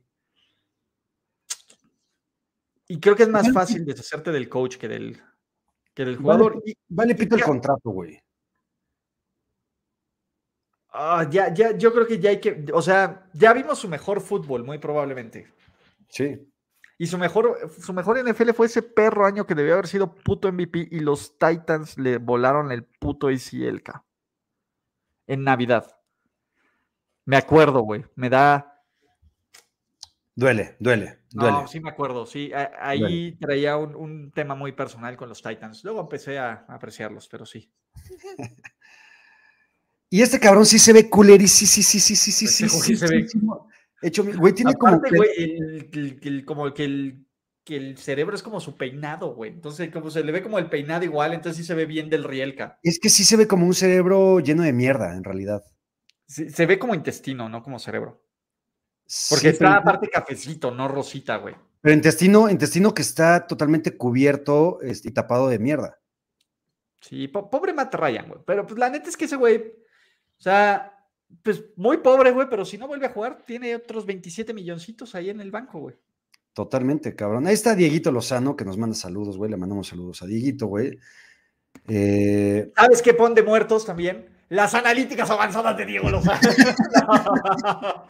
Y creo que es más Vale, fácil deshacerte del coach que del, que del Vale, jugador. Y- Vale, pito el ya- contrato, güey. ah, ya, ya, yo creo que ya hay que. O sea, ya vimos su mejor fútbol, muy probablemente. Sí. Y su mejor, su mejor NFL fue ese perro año que debió haber sido puto MVP y los Titans le volaron el puto ACL, ca. En Navidad. Me acuerdo, güey. Me da. Duele, duele, duele. No, sí me acuerdo, sí. Ahí traía un, un tema muy personal con los Titans. Luego empecé a apreciarlos, pero sí. Y este cabrón sí se ve culero sí, sí, sí, sí, sí, sí, sí, Este sí, se sí, ve- sí, no. Hecho, güey, tiene como Aparte, güey, el, el- el- como que el, que el cerebro es como su peinado, güey. Entonces, como se le ve como el peinado igual, entonces sí se ve bien del Rielka. es que sí se ve como un cerebro lleno de mierda, en realidad. Se, se ve como intestino, no como cerebro. Porque Sí, está pero- aparte cafecito, no rosita, güey. Pero intestino, intestino que está totalmente cubierto este, y tapado de mierda. Sí, po- pobre Matt Ryan, güey. Pero pues la neta es que ese güey, o sea, pues muy pobre, güey, pero si no vuelve a jugar, tiene otros 27 milloncitos ahí en el banco, güey. Totalmente, cabrón. Ahí está Dieguito Lozano, que nos manda saludos, güey. Le mandamos saludos a Dieguito, güey. Eh, ¿Sabes qué pon de muertos también? Las analíticas avanzadas de Diego Lozano.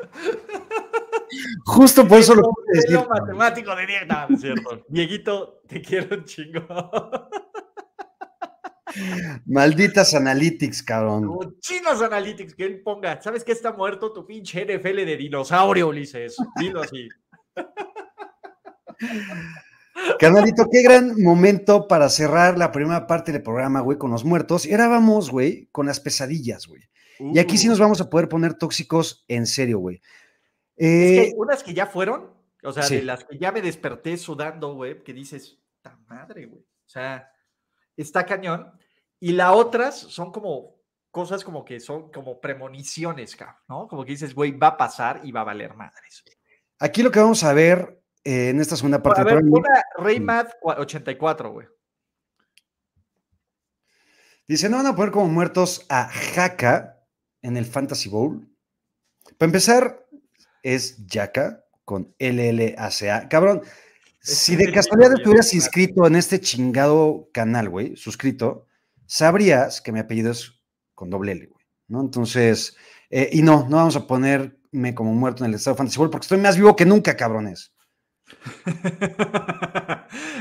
justo por eso lo quise decir. matemático de Diego. No, no es cierto. Dieguito, te quiero un chingo. Malditas analytics, cabrón. Chinos Analytics, que él ponga, ¿sabes qué está muerto tu pinche NFL de dinosaurio, Ulises? Dilo así. Canalito, qué gran momento para cerrar la primera parte del programa, güey, con los muertos. Y ahora vamos, güey, con las pesadillas, güey. Y aquí sí nos vamos a poder poner tóxicos en serio, güey. Es que hay Eh, unas que ya fueron, o sea, sí. de las que ya me desperté sudando, güey, que dices, ¡ta madre, güey! O sea, está cañón. Y las otras son como cosas como que son como premoniciones, cabrón, ¿no? Como que dices, güey, va a pasar y va a valer madres. aquí lo que vamos a ver eh, en esta segunda parte A del ver, programa. una Rey Mad 84, güey. Dice, no van a poner como muertos a Haka en el Fantasy Bowl. Para empezar, es Yaka con LLACA. Cabrón, si de casualidad te hubieras inscrito en este chingado canal, güey, suscrito, sabrías que mi apellido es con doble L, güey, ¿no? Entonces, eh, y no, no vamos a ponerme como muerto en el estado Fantasy Bowl porque estoy más vivo que nunca, cabrones.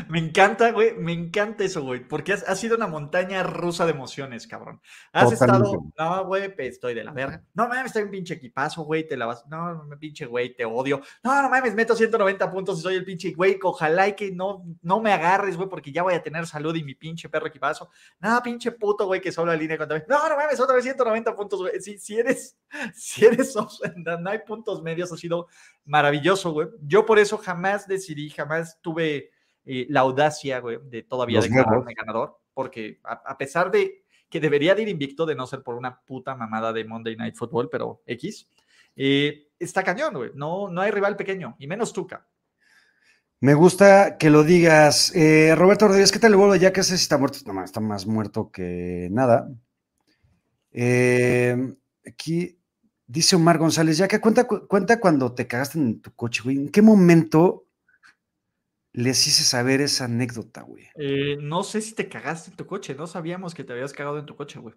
me encanta, güey, me encanta eso, güey, porque has- ha sido una montaña rusa de emociones, cabrón. Has Totalmente. estado, no, güey, pe- estoy de la verga. No mames, estoy un pinche equipazo, güey, te la vas, no, no, pinche güey, te odio. No, no mames, meto 190 puntos y soy el pinche güey, ojalá y que no, no me agarres, güey, porque ya voy a tener salud y mi pinche perro equipazo. No, pinche puto, güey, que solo la línea contra mí. No, no mames, otra vez 190 puntos, güey. Si, si eres, si eres, no hay puntos medios, ha sido maravilloso, güey. Yo por eso jamás decidí, jamás tuve eh, la audacia, güey, de todavía Los declararme ganador, porque a, a pesar de que debería de ir invicto de no ser por una puta mamada de Monday Night Football, pero X, eh, está cañón, güey. No, no hay rival pequeño, y menos Tuca. Me gusta que lo digas. Eh, Roberto Rodríguez, ¿qué tal el vuelo Jack? Ese sí está muerto. No, está más muerto que nada. Eh, aquí dice Omar González, ya que cuenta, cu- cuenta cuando te cagaste en tu coche, güey. ¿En qué momento les hice saber esa anécdota, güey? Eh, no sé si te cagaste en tu coche, no sabíamos que te habías cagado en tu coche, güey.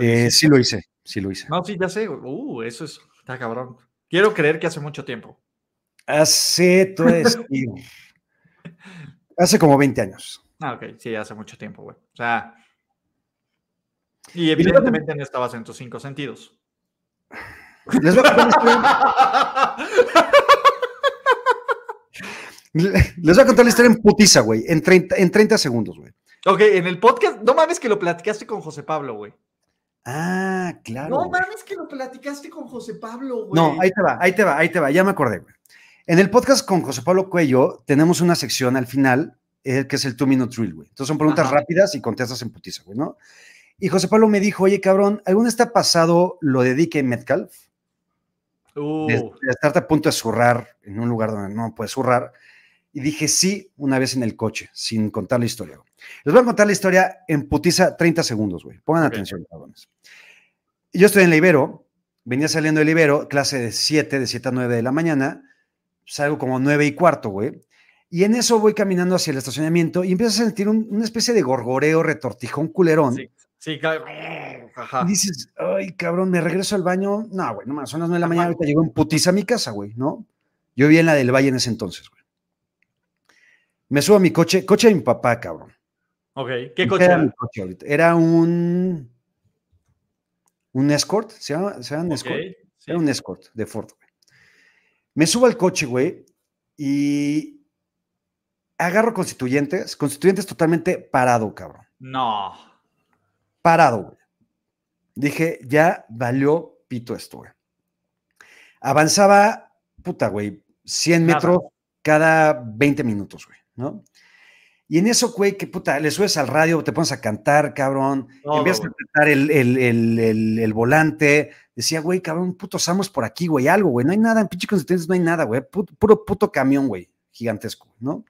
Eh, sí lo hice, sí lo hice. No, sí, ya sé. Uh, eso es, está cabrón. Quiero creer que hace mucho tiempo. Hace, todo hace como 20 años. Ah, ok, sí, hace mucho tiempo, güey. O sea. Y luego- evidentemente no estabas en tus cinco sentidos. Les voy a historia, les voy a contar la historia en putiza, güey, en 30, en 30 segundos, güey. ok, en el podcast, no mames que lo platicaste con José Pablo, güey. Ah, claro. No mames que lo platicaste con José Pablo, güey. No, ahí te va, ahí te va, ahí te va, ya me acordé, güey. En el podcast con José Pablo Cuello tenemos una sección al final eh, que es el two minute drill, güey. Entonces son preguntas Ajá. rápidas y contestas en putiza, güey, ¿no? Y José Pablo me dijo, oye, cabrón, ¿alguna vez te ha pasado lo de DK Metcalf? Uh, de, de estarte a punto de zurrar en un lugar donde no puedes zurrar. Y dije sí una vez en el coche, sin contar la historia. güey. Les voy a contar la historia en putiza 30 segundos, güey. Pongan atención, cabrones. Yo estoy en la Ibero, venía saliendo del Ibero, clase de 7, de 7 a 9 de la mañana, salgo como 9 y cuarto, güey. Y en eso voy caminando hacia el estacionamiento y empiezo a sentir un- una especie de gorgoreo, retortijón culerón. sí, sí, ajá. Y dices, ay, cabrón, me regreso al baño. No, güey, no más, son las 9 de la mañana, ahorita llego en putiza a mi casa, güey, ¿no? Yo vivía en la del Valle en ese entonces, güey. Me subo a mi coche, coche de mi papá, cabrón. Ok, ¿qué ¿Qué coche era era? mi coche ahorita? Era un. Un Escort, ¿se llama, ¿se llama Escort? sí. Era un Escort de Ford, güey. Me subo al coche, güey, y agarro constituyentes, constituyentes totalmente parado, cabrón No. parado, güey. Dije, ya valió pito esto, güey. Avanzaba, puta, güey, 100 Nada. metros cada 20 minutos, güey, ¿no? Y en eso, güey, que puta, le subes al radio, te pones a cantar, cabrón, Todo, empiezas a apretar el, el, el, el- volante. Decía, güey, cabrón, puto Samos por aquí, güey, algo, güey. No hay nada, en pinche no hay nada, güey. Pu- Puro puto camión, güey, gigantesco, ¿no?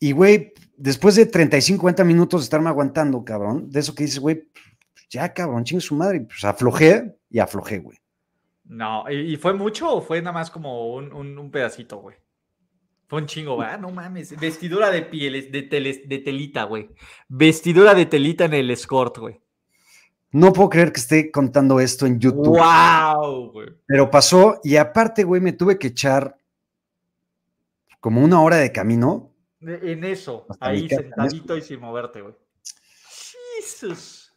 Y, güey, después de 35, 40 minutos de estarme aguantando, cabrón, de eso que dices, güey, ya, cabrón, chingue su madre. Pues aflojé y aflojé, güey. No, ¿y y fue mucho o fue nada más como un, un- un pedacito, güey? Fue un chingo, ¿verdad? No mames. Vestidura de pieles, de, teles- de telita, güey. Vestidura de telita en el escort, güey. No puedo creer que esté contando esto en YouTube. ¡Wow, güey! Pero pasó y aparte, güey, me tuve que echar como una hora de camino. De- En eso, ahí casa, sentadito y sin moverte, güey. Jesus.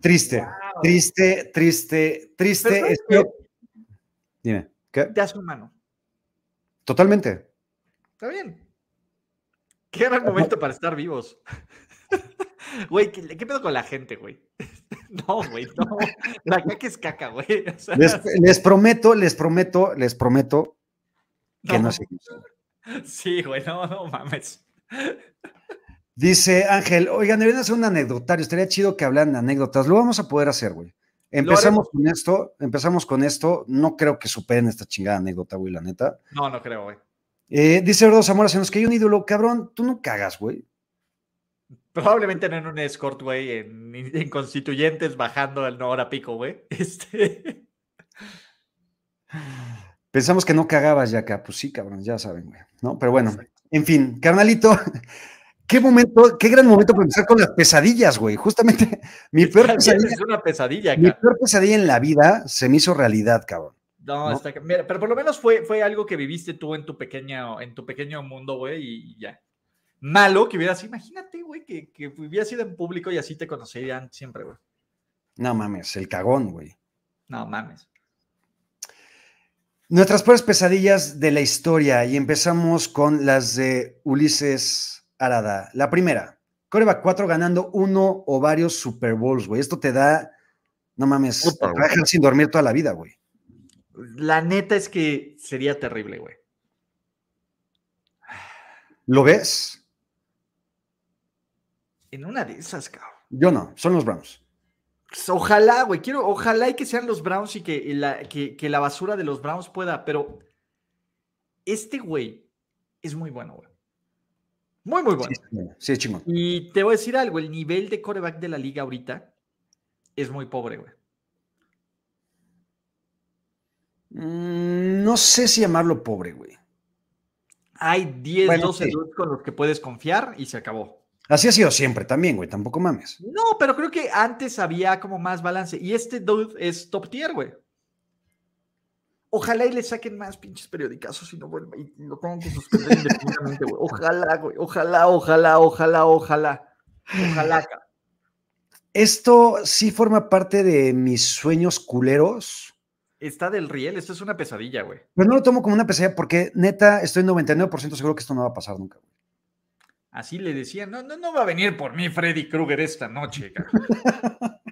Triste, Wow. triste, triste, triste. Dime, ¿qué? Te hace humano. Totalmente. Está bien. Qué gran momento para estar vivos. Güey, ¿qué, qué pedo con la gente, güey? No, güey, no. La caca es caca, güey. O sea, Les, les prometo, les prometo, les prometo que no, no. es eso. Sí, güey, no, no mames. Dice Ángel, oigan, deberían hacer un anecdotario, estaría chido que hablaran de anécdotas. Lo vamos a poder hacer, güey. Empezamos con esto, empezamos con esto. No creo que superen esta chingada anécdota, güey, la neta. No, no creo, güey. Eh, dice Ordo Zamora, se nos cayó un ídolo. Cabrón, tú no cagas, güey. Probablemente no en un escort, güey, en, en constituyentes bajando al no hora pico, güey. Este. Pensamos que no cagabas ya acá. Pues sí, cabrón, ya saben, güey. ¿No? Pero bueno, en fin, carnalito, qué momento, qué gran momento para empezar con las pesadillas, güey. Justamente mi peor pesadilla, Es una pesadilla mi peor pesadilla en la vida se me hizo realidad, cabrón. No, ¿no? está mira, pero por lo menos fue, fue algo que viviste tú en tu pequeño, en tu pequeño mundo, güey, y ya. Malo que hubieras, imagínate, güey, que, que hubiera sido en público y así te conocerían siempre, güey. No mames, el cagón, güey. No mames. Nuestras peores pesadillas de la historia y empezamos con las de Ulises Arada. La primera, Coreback 4 ganando uno o varios Super Bowls, güey. Esto te da, no mames, Puta, dejar sin dormir toda la vida, güey. La neta es que sería terrible, güey. ¿Lo ves? En una de esas, cabrón. Yo no, son los Browns. Pues, ojalá, güey, quiero, ojalá y que sean los Browns y que la, que, que la basura de los Browns pueda, pero este güey es muy bueno, güey. Muy, muy bueno. Sí, es chingón. Y te voy a decir algo, el nivel de coreback de la liga ahorita es muy pobre, güey. Mm, no sé si llamarlo pobre, güey. Hay 10, 12 con los que puedes confiar y se acabó. Así ha sido siempre también, güey, tampoco mames. No, pero creo que antes había como más balance. Y este dude es top tier, güey. Ojalá y le saquen más pinches periodicazos y no vuelva y lo tengan que suspender indefinidamente, güey. Ojalá, güey. Ojalá, ojalá, ojalá, ojalá. Ojalá. Esto sí forma parte de mis sueños culeros. Está del riel, esto es una pesadilla, güey. Pero no lo tomo como una pesadilla porque neta estoy 99% seguro que esto no va a pasar nunca, güey. Así le decían, no, no, no va a venir por mí Freddy Krueger esta noche.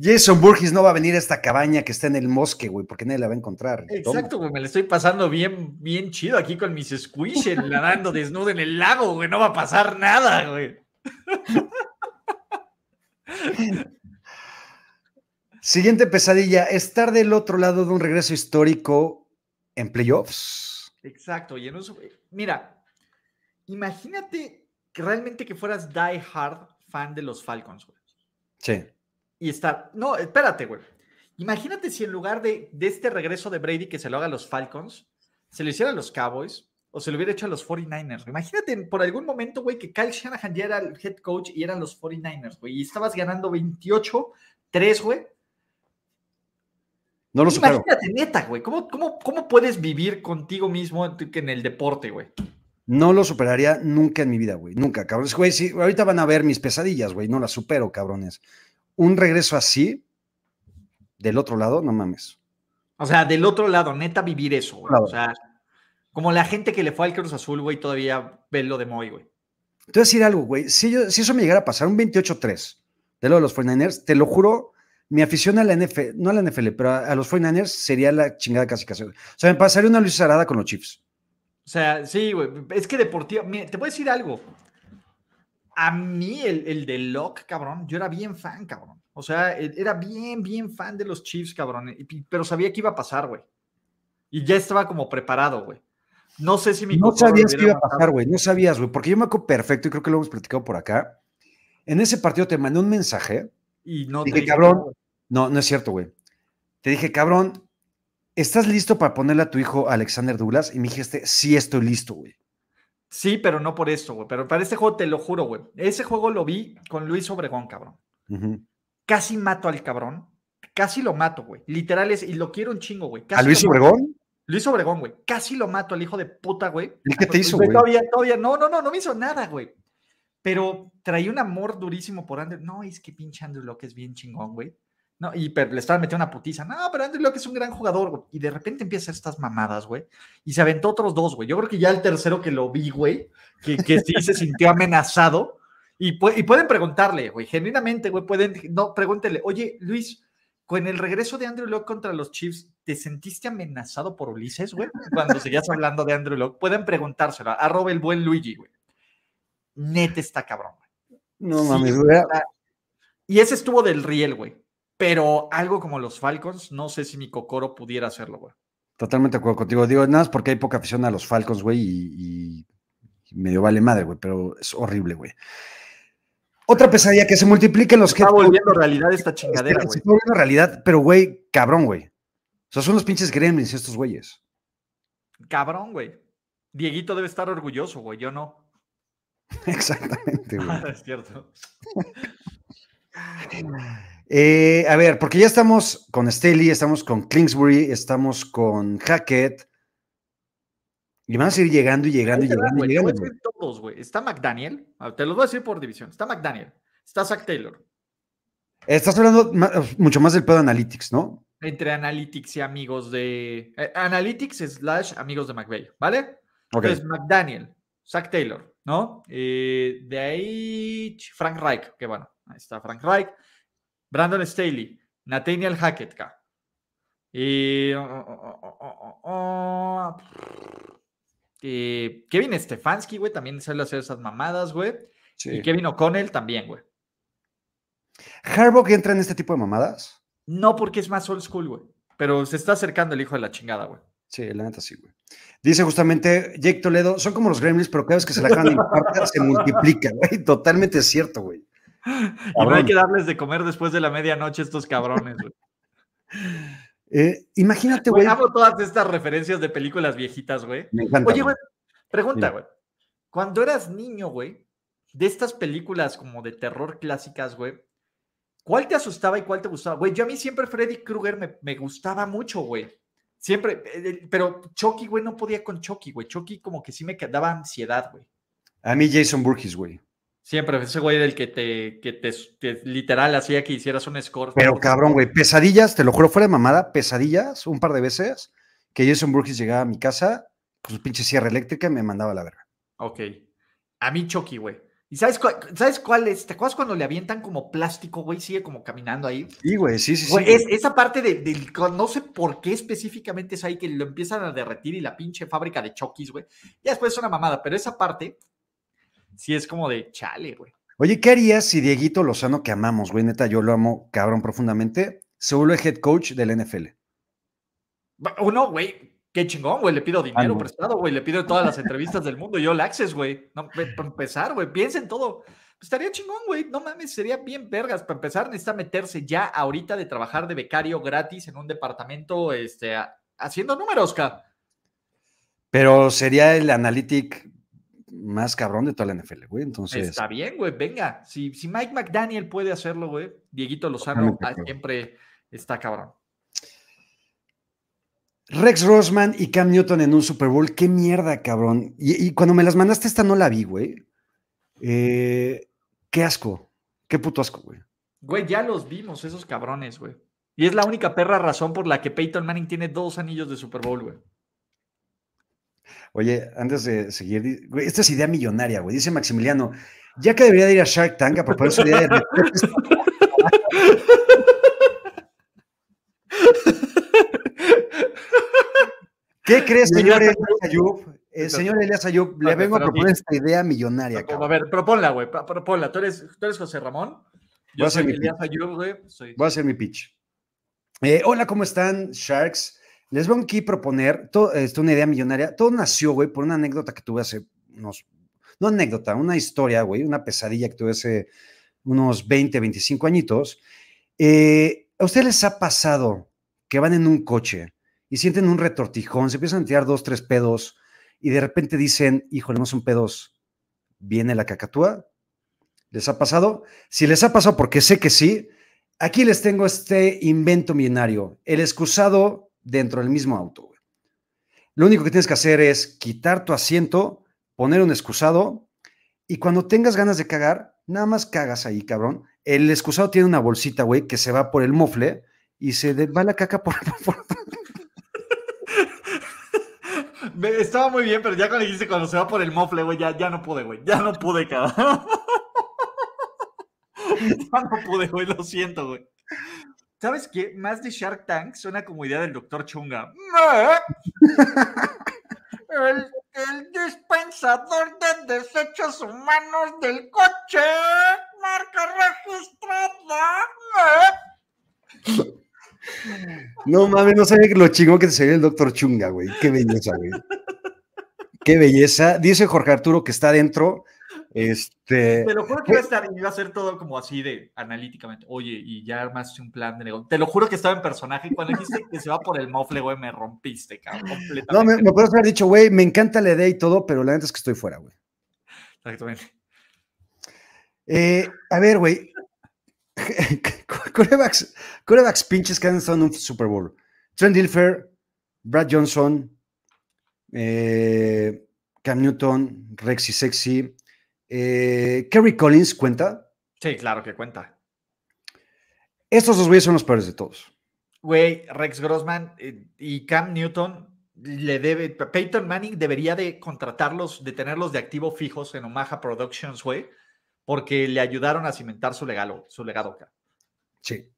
Jason Burgess no va a venir a esta cabaña que está en el bosque, güey, porque nadie la va a encontrar. Exacto, güey, me la estoy pasando bien, bien chido aquí con mis squishes nadando desnudo en el lago, güey, no va a pasar nada, güey. Siguiente pesadilla, estar del otro lado de un regreso histórico en playoffs. Exacto, y en eso, mira, imagínate que realmente que fueras die hard fan de los Falcons, güey. Sí y estar. No, espérate, güey. Imagínate si en lugar de, de, este regreso de Brady que se lo haga a los Falcons, se lo hiciera a los Cowboys o se lo hubiera hecho a los 49ers. Imagínate por algún momento, güey, que Kyle Shanahan ya era el head coach y eran los 49ers, güey, y estabas ganando 28-3, güey. No lo supero. Imagínate, neta, güey. ¿Cómo, cómo, ¿Cómo puedes vivir contigo mismo en el deporte, güey? No lo superaría nunca en mi vida, güey. Nunca, cabrones. Güey, sí, ahorita van a ver mis pesadillas, güey. No las supero, cabrones un regreso así, del otro lado, no mames. O sea, del otro lado, neta vivir eso, güey. O sea, como la gente que le fue al Cruz Azul, güey, todavía ve lo de Moy, güey. Te voy a decir algo, güey. Si, si eso me llegara a pasar, un 28-3 de lo de los 49ers, te lo juro, mi afición a la NFL, no a la NFL, pero a, los 49ers sería la chingada casi casi. O sea, me pasaría una Luis Arada con los Chiefs. O sea, sí, güey. Es que deportivo. Te voy a decir algo a mí el, el de Locke, cabrón, yo era bien fan, cabrón. O sea, e, era bien, bien fan de los Chiefs, cabrón. Pero sabía que iba a pasar, güey. Y ya estaba como preparado, güey. No sé si mi... No sabías que iba a pasar, güey. No sabías, güey. Porque yo me acuerdo perfecto y creo que lo hemos platicado por acá. En ese partido te mandé un mensaje. Y no dije, cabrón. No, no es cierto, güey. Te dije, cabrón, ¿estás listo para ponerle a tu hijo Alexander Douglas? Y me dijiste, sí estoy listo, güey. Sí, pero no por esto, güey. Pero para este juego te lo juro, güey. Ese juego lo vi con Luis Obregón, cabrón. Casi mato al cabrón. Casi lo mato, güey. Literal es, y lo quiero un chingo, güey. ¿A Luis Obregón? Luis Obregón, güey. Casi lo mato al hijo de puta, güey. qué te hizo, güey? Todavía, todavía, no, no, no, no me hizo nada, güey. Pero traía un amor durísimo por Andrew. No, es que pinche Andrew Locke es bien chingón, güey. No, y le estaban metiendo una putiza. No, pero Andrew Locke es un gran jugador, güey. Y de repente empieza a hacer estas mamadas, güey. Y se aventó otros dos, güey. Yo creo que ya el tercero que lo vi, güey, que, sí se sintió amenazado. Y, y pueden preguntarle, güey, genuinamente, güey, pueden, no, pregúntele, oye, Luis, con el regreso de Andrew Locke contra los Chiefs, ¿te sentiste amenazado por Ulises, güey? Cuando seguías hablando de Andrew Locke, pueden preguntárselo. Arroba el buen Luigi, güey. Nete está cabrón, güey. No mames, güey. Y ese estuvo del riel, güey. Pero algo como los Falcons, no sé si mi Cocoro pudiera hacerlo, güey. Totalmente de acuerdo contigo. Digo, nada más porque hay poca afición a los Falcons, güey, y, medio vale madre, güey, pero es horrible, güey. Otra pesadilla que se multipliquen los que. Está volviendo realidad esta chingadera, güey. Se está volviendo realidad, pero, güey, cabrón, güey. O sea, son los pinches gremlins estos güeyes. Cabrón, güey. Dieguito debe estar orgulloso, güey. Yo no. Exactamente, güey. es cierto. Eh, a ver, porque ya estamos con Staley, estamos con Kingsbury, estamos con Hackett. Y van a seguir llegando y llegando y llegando. y llegando todos, güey. Está McDaniel, ah, te los voy a decir por división. Está McDaniel, está Zach Taylor. Estás hablando mucho más del pedo de Analytics, ¿no? Entre Analytics y amigos de. Eh, analytics slash amigos de McVeigh, ¿vale? Entonces, McDaniel, Zach Taylor, ¿no? Eh, de ahí Frank Reich, que bueno, ahí está Frank Reich. Brandon Staley, Nathaniel Hackett. Y, que Kevin Stefanski, güey, también sale a hacer esas mamadas, güey. Sí. Y Kevin O'Connell también, güey. ¿Harbaugh entra en este tipo de mamadas? No porque es más old school, güey. Pero se está acercando el hijo de la chingada, güey. Sí, la neta sí, güey. Dice justamente Jake Toledo, son como los gremlins, pero cada vez que se la acaban de infartar, se multiplica, güey. Totalmente cierto, güey. Y no hay que darles de comer después de la medianoche a estos cabrones, güey. Eh, imagínate, Güey, amo todas estas referencias de películas viejitas, güey. Me encanta. Oye, güey. pregunta, güey. Cuando eras niño, güey, de estas películas como de terror clásicas, güey, ¿cuál te asustaba y cuál te gustaba? Güey, yo a mí siempre Freddy Krueger me, me gustaba mucho, güey. Siempre, eh, eh, pero Chucky, güey, no podía con Chucky, güey. Chucky como que sí me daba ansiedad, güey. A mí Jason Burgess, güey. Siempre, ese güey era el que te, que te, te literal hacía que hicieras un score. Pero cabrón, güey, pesadillas, te lo juro, fuera de mamada, pesadillas, un par de veces, que Jason Burgess llegaba a mi casa con su pinche sierra eléctrica y me mandaba a la verga. Ok. A mí Chucky, güey. ¿Y sabes cuál, sabes cuál es? ¿Te acuerdas cuando le avientan como plástico, güey? Sigue como caminando ahí. Sí, güey, sí, sí, sí. Güey. esa parte de, del- no sé por qué específicamente es ahí que lo empiezan a derretir y la pinche fábrica de Chokis, güey. Ya después es una mamada, pero esa parte sí es como de chale, güey. Oye, ¿qué harías si Dieguito Lozano, que amamos, güey, neta, yo lo amo cabrón profundamente, se vuelve head coach del NFL? Uno, güey, qué chingón, güey. Le pido dinero prestado, güey. Le pido todas las entrevistas del mundo. Yo el access, güey. No, para empezar, güey, piensen todo. Pues estaría chingón, güey. No mames, sería bien vergas. Para empezar, necesita meterse ya ahorita de trabajar de becario gratis en un departamento, este, haciendo números, ca. Pero sería el analytic más cabrón de toda la NFL, güey. Entonces, Está bien, güey, venga. Si, si Mike McDaniel puede hacerlo, güey, Dieguito Lozano siempre está cabrón. Rex Rosman y Cam Newton en un Super Bowl, qué mierda, cabrón. Y, y cuando me las mandaste, esta no la vi, güey. Eh, qué asco, qué puto asco, güey. Güey, ya los vimos, esos cabrones, güey. Y es la única perra razón por la que Peyton Manning tiene dos anillos de Super Bowl, güey. Oye, antes de seguir, güey, esta es idea millonaria, güey. Dice Maximiliano, ya que debería de ir a Shark Tank a proponer su idea de ¿Qué crees, señor Elias Ayub? Eh, señor Elias Ayub, le vengo a proponer esta idea millonaria, A cabrón. ver, proponla, güey, pro- proponla. ¿Tú eres, tú eres José Ramón. Voy a Yo hacer soy mi Elías Ayub, güey. Soy... Voy a hacer mi pitch. Eh, hola, ¿cómo están, Sharks? Les aquí a proponer todo, esto, una idea millonaria. Todo nació, güey, por una anécdota que tuve hace unos. No anécdota, una historia, güey, una pesadilla que tuve hace unos 20, 25 añitos. Eh, ¿A ustedes les ha pasado que van en un coche y sienten un retortijón, se empiezan a tirar dos, tres pedos y de repente dicen, híjole, no son pedos, viene la cacatúa? ¿Les ha pasado? Si les ha pasado, porque sé que sí, aquí les tengo este invento millonario, el excusado dentro del mismo auto. Lo único que tienes que hacer es quitar tu asiento, poner un excusado y cuando tengas ganas de cagar, nada más cagas ahí, cabrón. El excusado tiene una bolsita, güey, que se va por el mofle y se va la caca por, por- Me- Estaba muy bien, pero ya cuando dijiste cuando se va por el mofle, güey, ya, ya no pude, güey. Ya no pude, cabrón. ya no pude, güey, lo siento, güey. ¿Sabes qué? Más de Shark Tank suena como idea del doctor Chunga. El, el dispensador de desechos humanos del coche. Marca registrada. No mames, no sabía lo chingón que te salió el doctor Chunga, güey. Qué belleza, güey. Qué belleza. Dice Jorge Arturo que está adentro. Este. Te lo juro que iba a estar, iba a ser todo como así de analíticamente. Oye, y ya armaste un plan de negocio. Te lo juro que estaba en personaje y cuando dijiste que se va por el mofle, güey, me rompiste, cabrón, completamente. No, me, me puedes haber dicho, güey, me encanta la idea y todo, pero la neta es que estoy fuera, güey. Exactamente. Eh, a ver, güey. Corebacks, corebacks pinches que han estado en un Super Bowl. Trent Dilfer, Brad Johnson, eh, Cam Newton, Rexy Sexy. Eh, Kerry Collins cuenta. Sí, claro que cuenta. Estos dos güeyes son los peores de todos. Güey, Rex Grossman eh, y Cam Newton le debe, Peyton Manning debería de contratarlos, de tenerlos de activo fijos en Omaha Productions, güey, porque le ayudaron a cimentar su legado, su legado acá. Sí.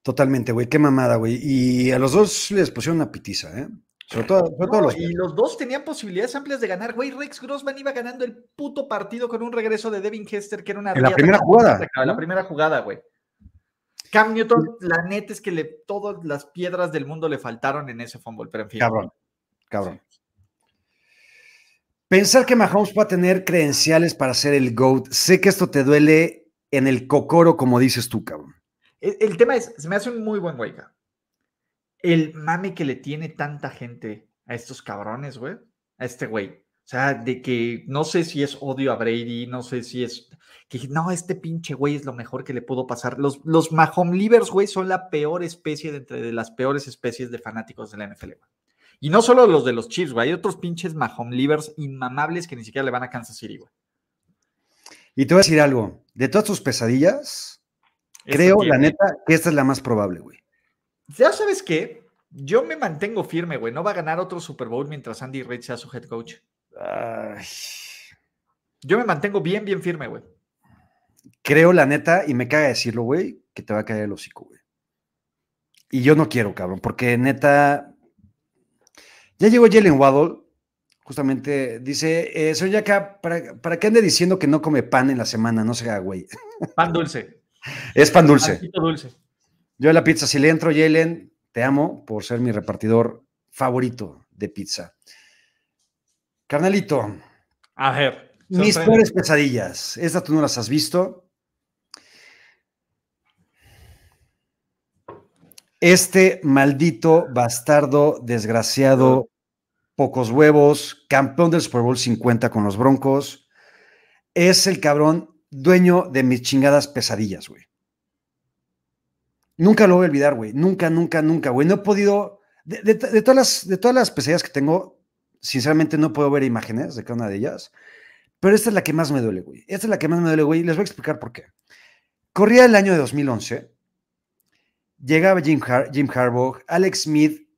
Totalmente, güey. Qué mamada, güey. Y a los dos les pusieron una pitiza, ¿eh? Sobre todo, sobre todo No, los. y los dos tenían posibilidades amplias de ganar. Güey, Rex Grossman iba ganando el puto partido con un regreso de Devin Hester, que era una. En la primera jugada, La ¿no? primera jugada, güey. Cam Newton, la neta es que le, todas las piedras del mundo le faltaron en ese fumble, pero en fin. Cabrón, cabrón. Pensar que Mahomes va a tener credenciales para ser el GOAT, sé que esto te duele en el cocoro, como dices tú, cabrón. El, tema es, se me hace un muy buen güey. cabrón. El mame que le tiene tanta gente a estos cabrones, güey. A este güey. O sea, de que no sé si es odio a Brady, no sé si es. Que no, este pinche güey es lo mejor que le pudo pasar. Los, los Mahomes güey, son la peor especie de entre las peores especies de fanáticos de la NFL. güey. Y no solo los de los Chiefs, güey. Hay otros pinches Mahomes inmamables que ni siquiera le van a Kansas City, güey. Y te voy a decir algo, de todas tus pesadillas, Esta creo, la neta, que esta es la más probable, güey. Ya sabes qué, yo me mantengo firme, güey. No va a ganar otro Super Bowl mientras Andy Reid sea su head coach. Ay, Yo me mantengo bien, bien firme, güey. creo, la neta, y me caga decirlo, güey, que te va a caer el hocico, güey. Y yo no quiero, cabrón, porque neta, ya llegó Jalen Waddle, justamente, dice, eh, soy acá, para, para que ande diciendo que no come pan en la semana, no sea güey. Pan dulce. Es pan dulce. Yo a la pizza, si le entro, Jalen, te amo por ser mi repartidor favorito de pizza. Carnalito, A ver. mis peores pesadillas. Esta tú no las has visto. Este maldito bastardo, desgraciado, pocos huevos, campeón del Super Bowl 50 con los Broncos, es el cabrón dueño de mis chingadas pesadillas, güey. Nunca lo voy a olvidar, güey. Nunca, nunca, nunca, güey. No he podido. De, de- de todas las, de todas las pesadillas que tengo, sinceramente no puedo ver imágenes de cada una de ellas. Pero esta es la que más me duele, güey. Esta es la que más me duele, güey. Les voy a explicar por qué. Corría el año de 2011. Llegaba Jim, Jim Harbaugh. Alex Smith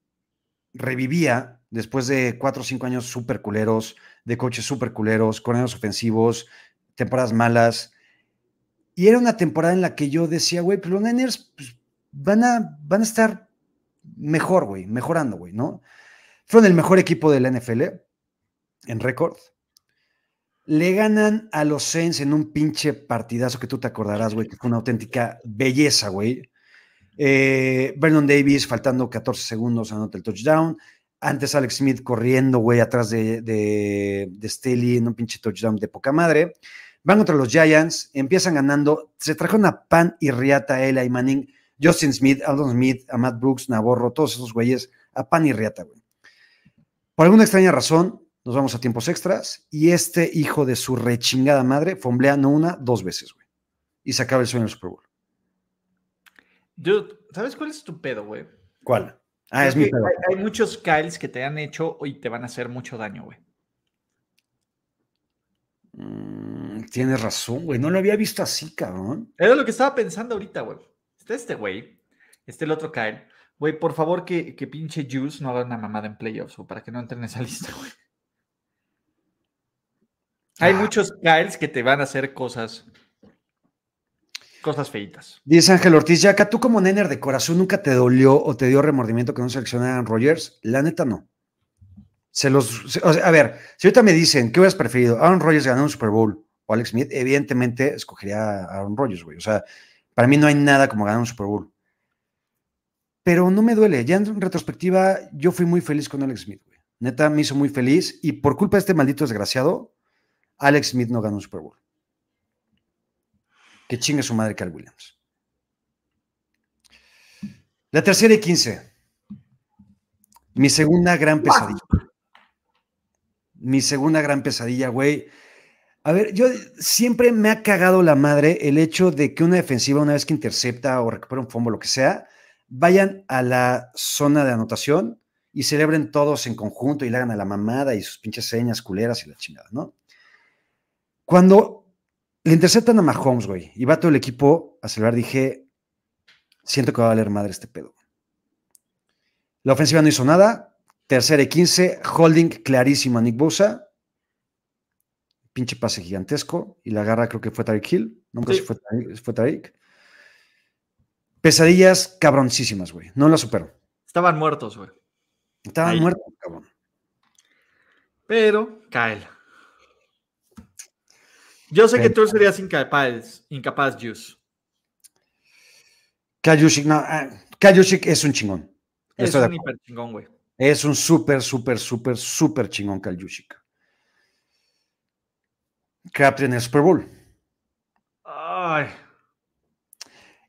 revivía después de cuatro o cinco años súper culeros, de coches súper culeros, corredores ofensivos, temporadas malas. Y era una temporada en la que yo decía, güey, pues los Niners pues, van, a, van a estar mejor, güey, mejorando, güey, ¿no? Fueron el mejor equipo de la NFL en récord. Le ganan a los Saints en un pinche partidazo que tú te acordarás, güey, que fue una auténtica belleza, güey. Eh, Vernon Davis, faltando 14 segundos, anota el touchdown. Antes Alex Smith corriendo, güey, atrás de, de, Staley en un pinche touchdown de poca madre. Van contra los Giants, empiezan ganando. Se trajeron a Pan y Riata, Eli Manning, Justin Smith, Aldon Smith, a Matt Brooks, Navarro, todos esos güeyes, a Pan y Riata, güey. Por alguna extraña razón, nos vamos a tiempos extras y este hijo de su rechingada madre fomblea no una, dos veces, güey. Y se acaba el sueño del Super Bowl. Dude, ¿sabes cuál es tu pedo, güey? ¿Cuál? Ah, Es es mi pedo. hay, hay muchos Kyles que te han hecho y te van a hacer mucho daño, güey. Mm, tienes razón, güey. No lo había visto así, cabrón. Era lo que estaba pensando ahorita, güey. Está este güey, está el otro Kyle. Güey, por favor que, que pinche Juice no haga una mamada en playoffs, o para que no entre en esa lista, güey. Hay Ah. muchos Kyles que te van a hacer cosas, cosas feitas. Dice Ángel Ortiz, Yaca, tú como nener de corazón nunca te dolió o te dio remordimiento que no seleccionaran Rogers. La neta no. Se los, a ver, si ahorita me dicen, ¿qué hubieras preferido? ¿Aaron Rodgers ganó un Super Bowl o Alex Smith? Evidentemente escogería a Aaron Rodgers, güey. O sea, para mí no hay nada como ganar un Super Bowl. Pero no me duele. Ya en retrospectiva, yo fui muy feliz con Alex Smith, güey. Neta, me hizo muy feliz y por culpa de este maldito desgraciado, Alex Smith no ganó un Super Bowl. Que chingue su madre Cal Williams. La tercera y quince. Mi segunda gran pesadilla. Mi segunda gran pesadilla, güey. A ver, yo siempre me ha cagado la madre el hecho de que una defensiva, una vez que intercepta o recupera un fumble, lo que sea, vayan a la zona de anotación y celebren todos en conjunto y le hagan a la mamada y sus pinches señas culeras y la chingada, ¿no? Cuando le interceptan a Mahomes, güey, y va todo el equipo a celebrar, dije, siento que va a valer madre este pedo. La ofensiva no hizo nada. Tercera y 15, holding clarísimo a Nick Bosa. Pinche pase gigantesco. Y la agarra, creo que fue Tariq Hill. No Sí. si fue fue Tariq. Pesadillas cabroncísimas, güey. No la supero. Estaban muertos, güey. Estaban Ahí. muertos, cabrón. Pero, Kyle. Yo sé que tú serías incapaz, incapaz, Juice. Kajushik, no, ah, Kajushik es un chingón. Es Estoy un hiper chingón, güey. Es un súper, súper, súper, súper chingón Kajushik. Crabtree en el Super Bowl. Ay.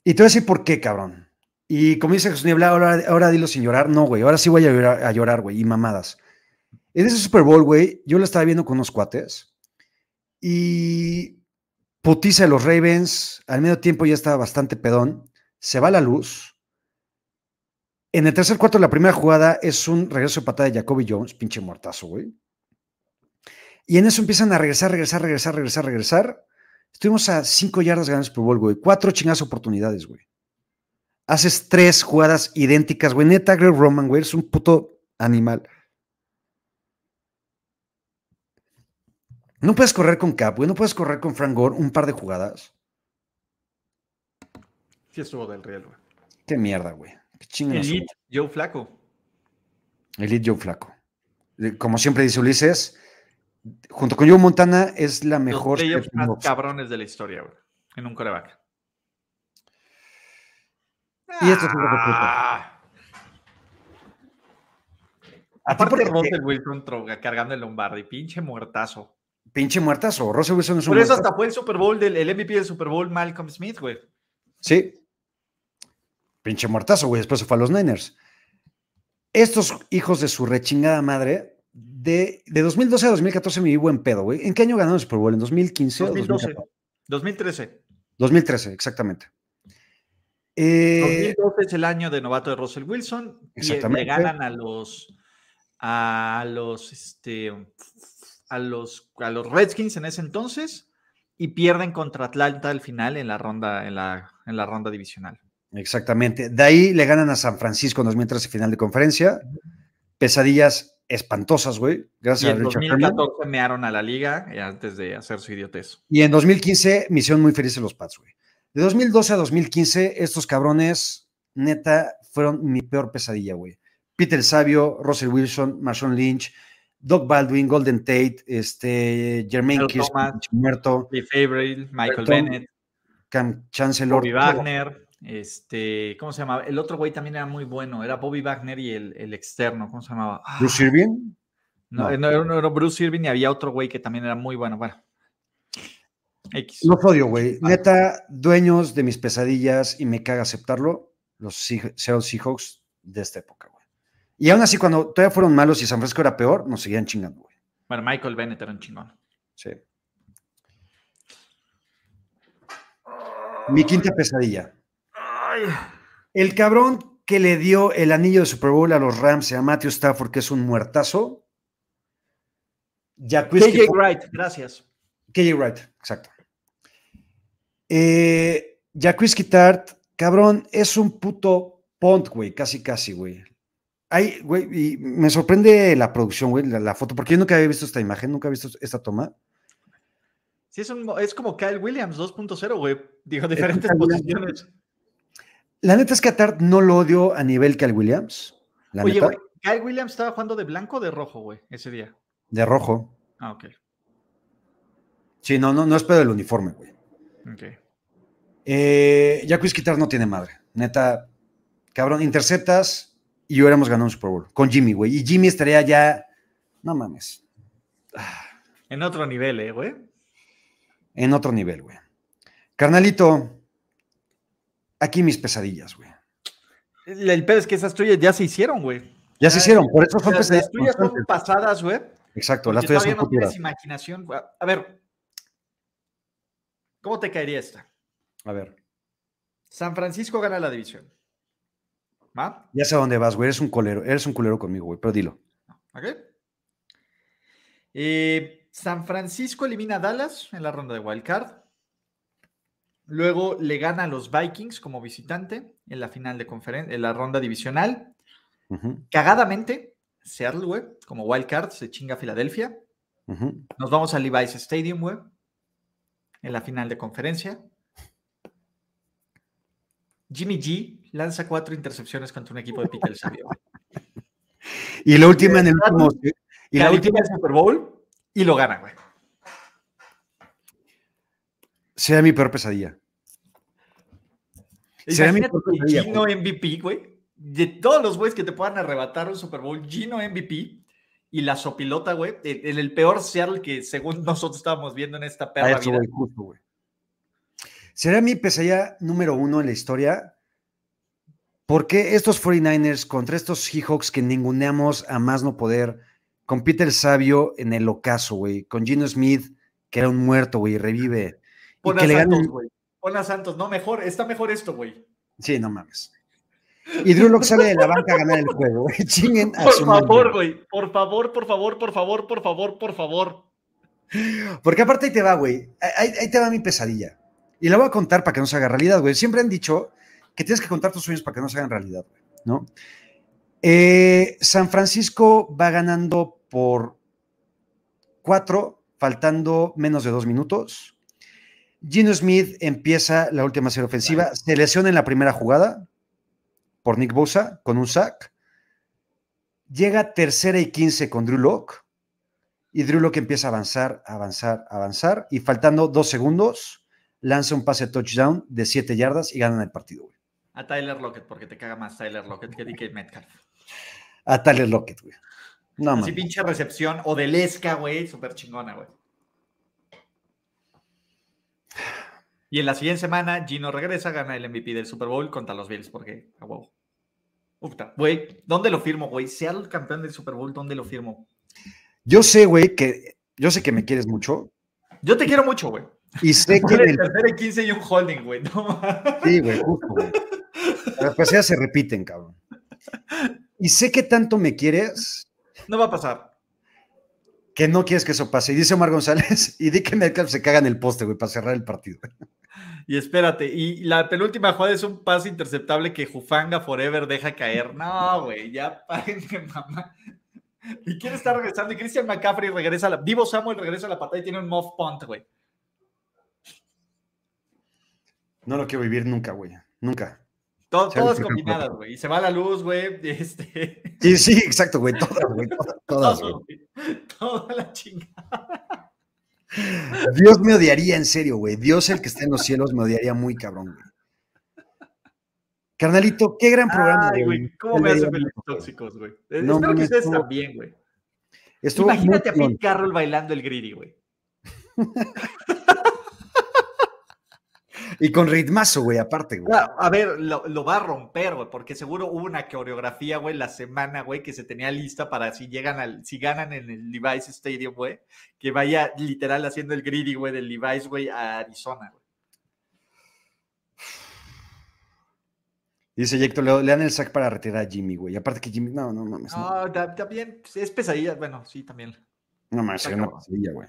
Y te voy a decir por qué, cabrón. Y como dice Jesús Niebla, ahora, ahora dilo sin llorar. No, güey. Ahora sí voy a llorar, a llorar, güey. Y mamadas. En ese Super Bowl, güey, yo lo estaba viendo con unos cuates. Y putiza de los Ravens. Al medio tiempo ya estaba bastante pedón. Se va la luz. En el tercer cuarto, la primera jugada es un regreso de patada de Jacoby Jones, pinche muertazo, güey. Y en eso empiezan a regresar, regresar, regresar, regresar, regresar. Estuvimos a cinco yardas ganando el Super Bowl, güey. Cuatro chingas oportunidades, güey. Haces tres jugadas idénticas, güey. Neta, Greg Roman, güey, es un puto animal. No puedes correr con Cap, güey. No puedes correr con Frank Gore un par de jugadas. Sí estuvo del real, güey. Qué mierda, güey. Qué chingados. Elite, Joe Flaco. Elite Joe Flaco. Como siempre dice Ulises, junto con Joe Montana es la mejor. Los más cabrones de la historia, güey. En un coreback. Y esto es lo que. A ti Aparte, Russell Wilson cargando el Lombardi, pinche muertazo. Pinche muertazo. Russell Wilson es un Por eso muertazo. hasta fue el Super Bowl del el MVP del Super Bowl Malcolm Smith, güey. Sí. Pinche muertazo, güey. Después se fue a los Niners. Estos hijos de su rechingada madre, de, de 2012 a 2014 me vi buen pedo, güey. ¿En qué año ganaron el Super Bowl? ¿En 2015 o 2012. 2014? 2013. 2013, exactamente. Eh, 2012 es el año de novato de Russell Wilson. Y Exactamente. le ganan a los a los este a los a los Redskins en ese entonces y pierden contra Atlanta al final en la ronda en la, en la ronda divisional. exactamente. De ahí le ganan a San Francisco en 2013 final de conferencia. Pesadillas espantosas, güey. Y Gracias a en Richard Sherman. 2014 mearon a la liga antes de hacer su idiotez. Y en 2015, misión muy feliz en los Pats, güey. De 2012 a 2015, estos cabrones, neta, fueron mi peor pesadilla, güey. Peter Sabio, Russell Wilson, Marshawn Lynch, Doug Baldwin, Golden Tate, este, Jermaine Kirsten, muerto, Lee Favorite, Michael Bennett, Cam Chancellor. Bobby. Wagner, este, ¿cómo se llamaba? El otro güey también era muy bueno, era Bobby Wagner y el, el externo, ¿cómo se llamaba? Ah, Bruce Irving. no, no. no, era, no era Bruce Irving y había otro güey que también era muy bueno. Bueno, X. Los odio, güey. Neta, dueños de mis pesadillas y me caga aceptarlo, los Sea- Seattle Seahawks de esta época. Y aún así, cuando todavía fueron malos y San Francisco era peor, nos seguían chingando, güey. Bueno, Michael Bennett era un chingón. Sí. Mi quinta pesadilla. El cabrón que le dio el anillo de Super Bowl a los Rams y a Matthew Stafford, que es un muertazo. KJ Wright, gracias. KJ Wright, exacto. Eh, Tart, cabrón, es un puto pont, güey, casi, casi, güey. Ay, güey, y me sorprende la producción, güey, la, la foto, porque yo nunca había visto esta imagen, nunca había visto esta toma. Sí, es, un- es como Kyle Williams 2.0, güey. Digo, diferentes Kyle posiciones. La neta es que a Tart no lo odio a nivel al Williams. La Oye, neta, güey, Kyle Williams estaba jugando de blanco o de rojo, güey, ese día. de rojo. Ah, ok. Sí, no, no, no es pedo del uniforme, güey. Ok. Eh, no tiene madre. Neta, cabrón, interceptas y hubiéramos ganado un Super Bowl con Jimmy, güey. Y Jimmy estaría ya, no mames, En otro nivel, eh, güey. en otro nivel, güey. Carnalito, aquí mis pesadillas, güey. El, el pedo es que esas tuyas ya se hicieron, güey. Ya se hicieron, por eso son Las, pesadillas. las tuyas son pasadas, güey. Exacto, las tuyas todavía son no tienes futuras. imaginación. güey. A ver, ¿cómo te caería esta? A ver, San Francisco gana la división. ¿Va? ya sé a dónde vas, güey. Eres un colero, eres un culero conmigo, güey, pero dilo. ¿Ok? Eh, San Francisco elimina a Dallas en la ronda de Wild Card. Luego le gana a los Vikings como visitante en la final de conferencia, en la ronda divisional. Cagadamente, Seattle, güey, como Wild Card, se chinga a Filadelfia. Nos vamos al Levi's Stadium, güey, en la final de conferencia. Jimmy G lanza cuatro intercepciones contra un equipo de Peter Sabio. Y la última en el último. Y la última Super Bowl y lo gana, güey. Será mi peor pesadilla. Será mi peor pesadilla. Gino MVP, güey. De todos los güeyes que te puedan arrebatar un Super Bowl, Gino MVP y la sopilota, güey, en el peor Seattle que según nosotros estábamos viendo en esta perra vida. Será mi pesadilla número uno en la historia. Porque estos 49ers contra estos Seahawks que ninguneamos a más no poder, con Peter Sabio en el ocaso, güey, con Gino Smith, que era un muerto, güey, revive. Pon a Santos, güey. Pon a Santos, no, mejor, está mejor esto, güey. Sí, no mames. Y Drew Locke sale de la banca a ganar el juego, güey. Chinguen a Por favor, güey. Por favor, por favor, por favor, por favor, por favor. Porque aparte ahí te va, güey. Ahí, te va mi pesadilla. Y la voy a contar para que no se haga realidad, güey. Siempre han dicho que tienes que contar tus sueños para que no se hagan realidad. ¿No? Eh, San Francisco va ganando por cuatro, faltando menos de dos minutos. Gino Smith empieza la última serie ofensiva, se lesiona en la primera jugada, por Nick Bosa con un sack. Llega tercera y quince con Drew Locke. Y Drew Locke empieza a avanzar, avanzar, avanzar. Y faltando dos segundos, lanza un pase touchdown de siete yardas y ganan el partido, A Tyler Lockett, porque te caga más Tyler Lockett que DK Metcalf. A Tyler Lockett, güey. No, Así pinche recepción o de Lesca, güey, súper chingona, güey. Y en la siguiente semana, Gino regresa, gana el MVP del Super Bowl contra los Bills, porque, a huevo. güey, ¿dónde lo firmo, güey? Sea el campeón del Super Bowl, ¿dónde lo firmo? Yo sé, güey, que yo sé que me quieres mucho. Yo te quiero mucho, güey. Y sé que. el tercer 15 y un holding, güey. sí, güey, justo, güey. Las paseas se repiten, cabrón. Y sé que tanto me quieres. No va a pasar que no quieres que eso pase. Y dice Omar González, y di que Metcalf se caga en el poste, güey, para cerrar el partido. Y espérate, y la penúltima jugada es un pase interceptable que Jufanga Forever deja caer. No, güey, ya párenme, mamá. ¿Y quién está regresando? Y Christian McCaffrey regresa a la. Vivo Samuel regresa a la patada y tiene un muff punt, güey. No lo quiero vivir nunca, güey. Nunca todas combinadas, güey. Y se va la luz, güey. Este... Sí, sí, exacto, güey. Todas, güey. Todas, güey. Toda la chingada. Dios me odiaría, en serio, güey. Dios, el que está en los cielos, me odiaría muy cabrón, güey. Carnalito, qué gran programa, güey. ¿Cómo me hacen feliz tóxicos, güey? No, Espero que ustedes también, güey. Imagínate a Pete Carroll bailando el greedy, güey. Y con ritmazo, güey, aparte, güey. A ver, lo, va a romper, güey, porque seguro hubo una coreografía, güey, la semana, güey, que se tenía lista para si llegan al, si ganan en el Levi's Stadium, güey, que vaya literal haciendo el greedy, güey, del Levi's, güey, a Arizona, güey. Dice Jecto, le, dan el sack para retirar a Jimmy, güey. Aparte que Jimmy, no, no mames. No, no. también es pesadilla, bueno, sí, también. No mames, es una pesadilla, güey.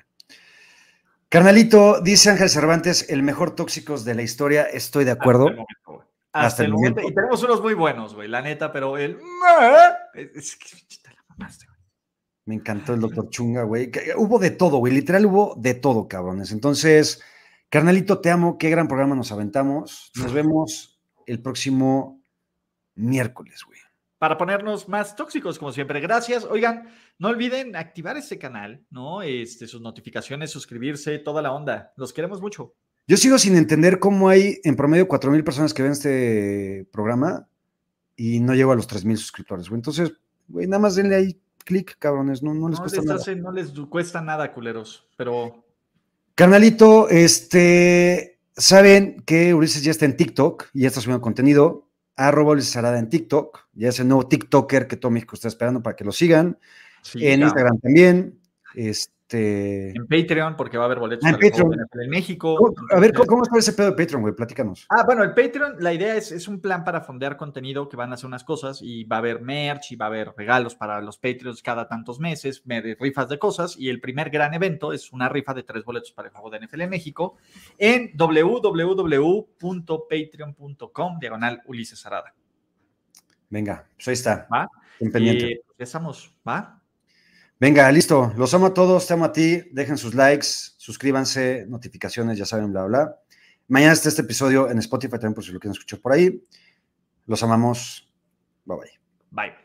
Carnalito, dice Ángel Cervantes, el mejor tóxicos de la historia, estoy de acuerdo. Hasta el momento, Y tenemos unos muy buenos, güey, la neta, pero el... Que Me encantó el doctor Chunga, güey. Hubo de todo, güey, literal hubo de todo, cabrones. Entonces, carnalito, te amo, qué gran programa nos aventamos. Nos vemos el próximo miércoles, güey para ponernos más tóxicos, como siempre. Gracias. Oigan, no olviden activar este canal, ¿no? Este, sus notificaciones, suscribirse, toda la onda. Los queremos mucho. Yo sigo sin entender cómo hay en promedio 4 mil personas que ven este programa y no llego a los 3 mil suscriptores, güey. Entonces, güey, nada más denle ahí clic, cabrones. No, les cuesta nada. no les cuesta nada, culeros, pero. Canalito, este. Saben que Ulises ya está en TikTok y ya está subiendo contenido arroba Luis en TikTok, ya es el nuevo TikToker que todo México está esperando para que lo sigan. en Instagram también. Este... En Patreon, porque va a haber boletos ah, en, Patreon. en México. A ver, ¿cómo, está ese pedo de Patreon, güey? Platícanos. Ah, bueno, el Patreon, la idea es, es un plan para fondear contenido que van a hacer unas cosas y va a haber merch y va a haber regalos para los Patreons cada tantos meses, rifas de cosas y el primer gran evento es una rifa de tres boletos para el juego de NFL en México en www.patreon.com diagonal Ulises Arada. Venga, pues ahí está. ¿Va? Y estamos, ¿va? Venga, listo. Los amo a todos, te amo a ti. Dejen sus likes, suscríbanse, notificaciones, ya saben, bla, bla. Mañana está este episodio en Spotify también por si lo quieren escuchar por ahí. Los amamos. Bye bye. Bye.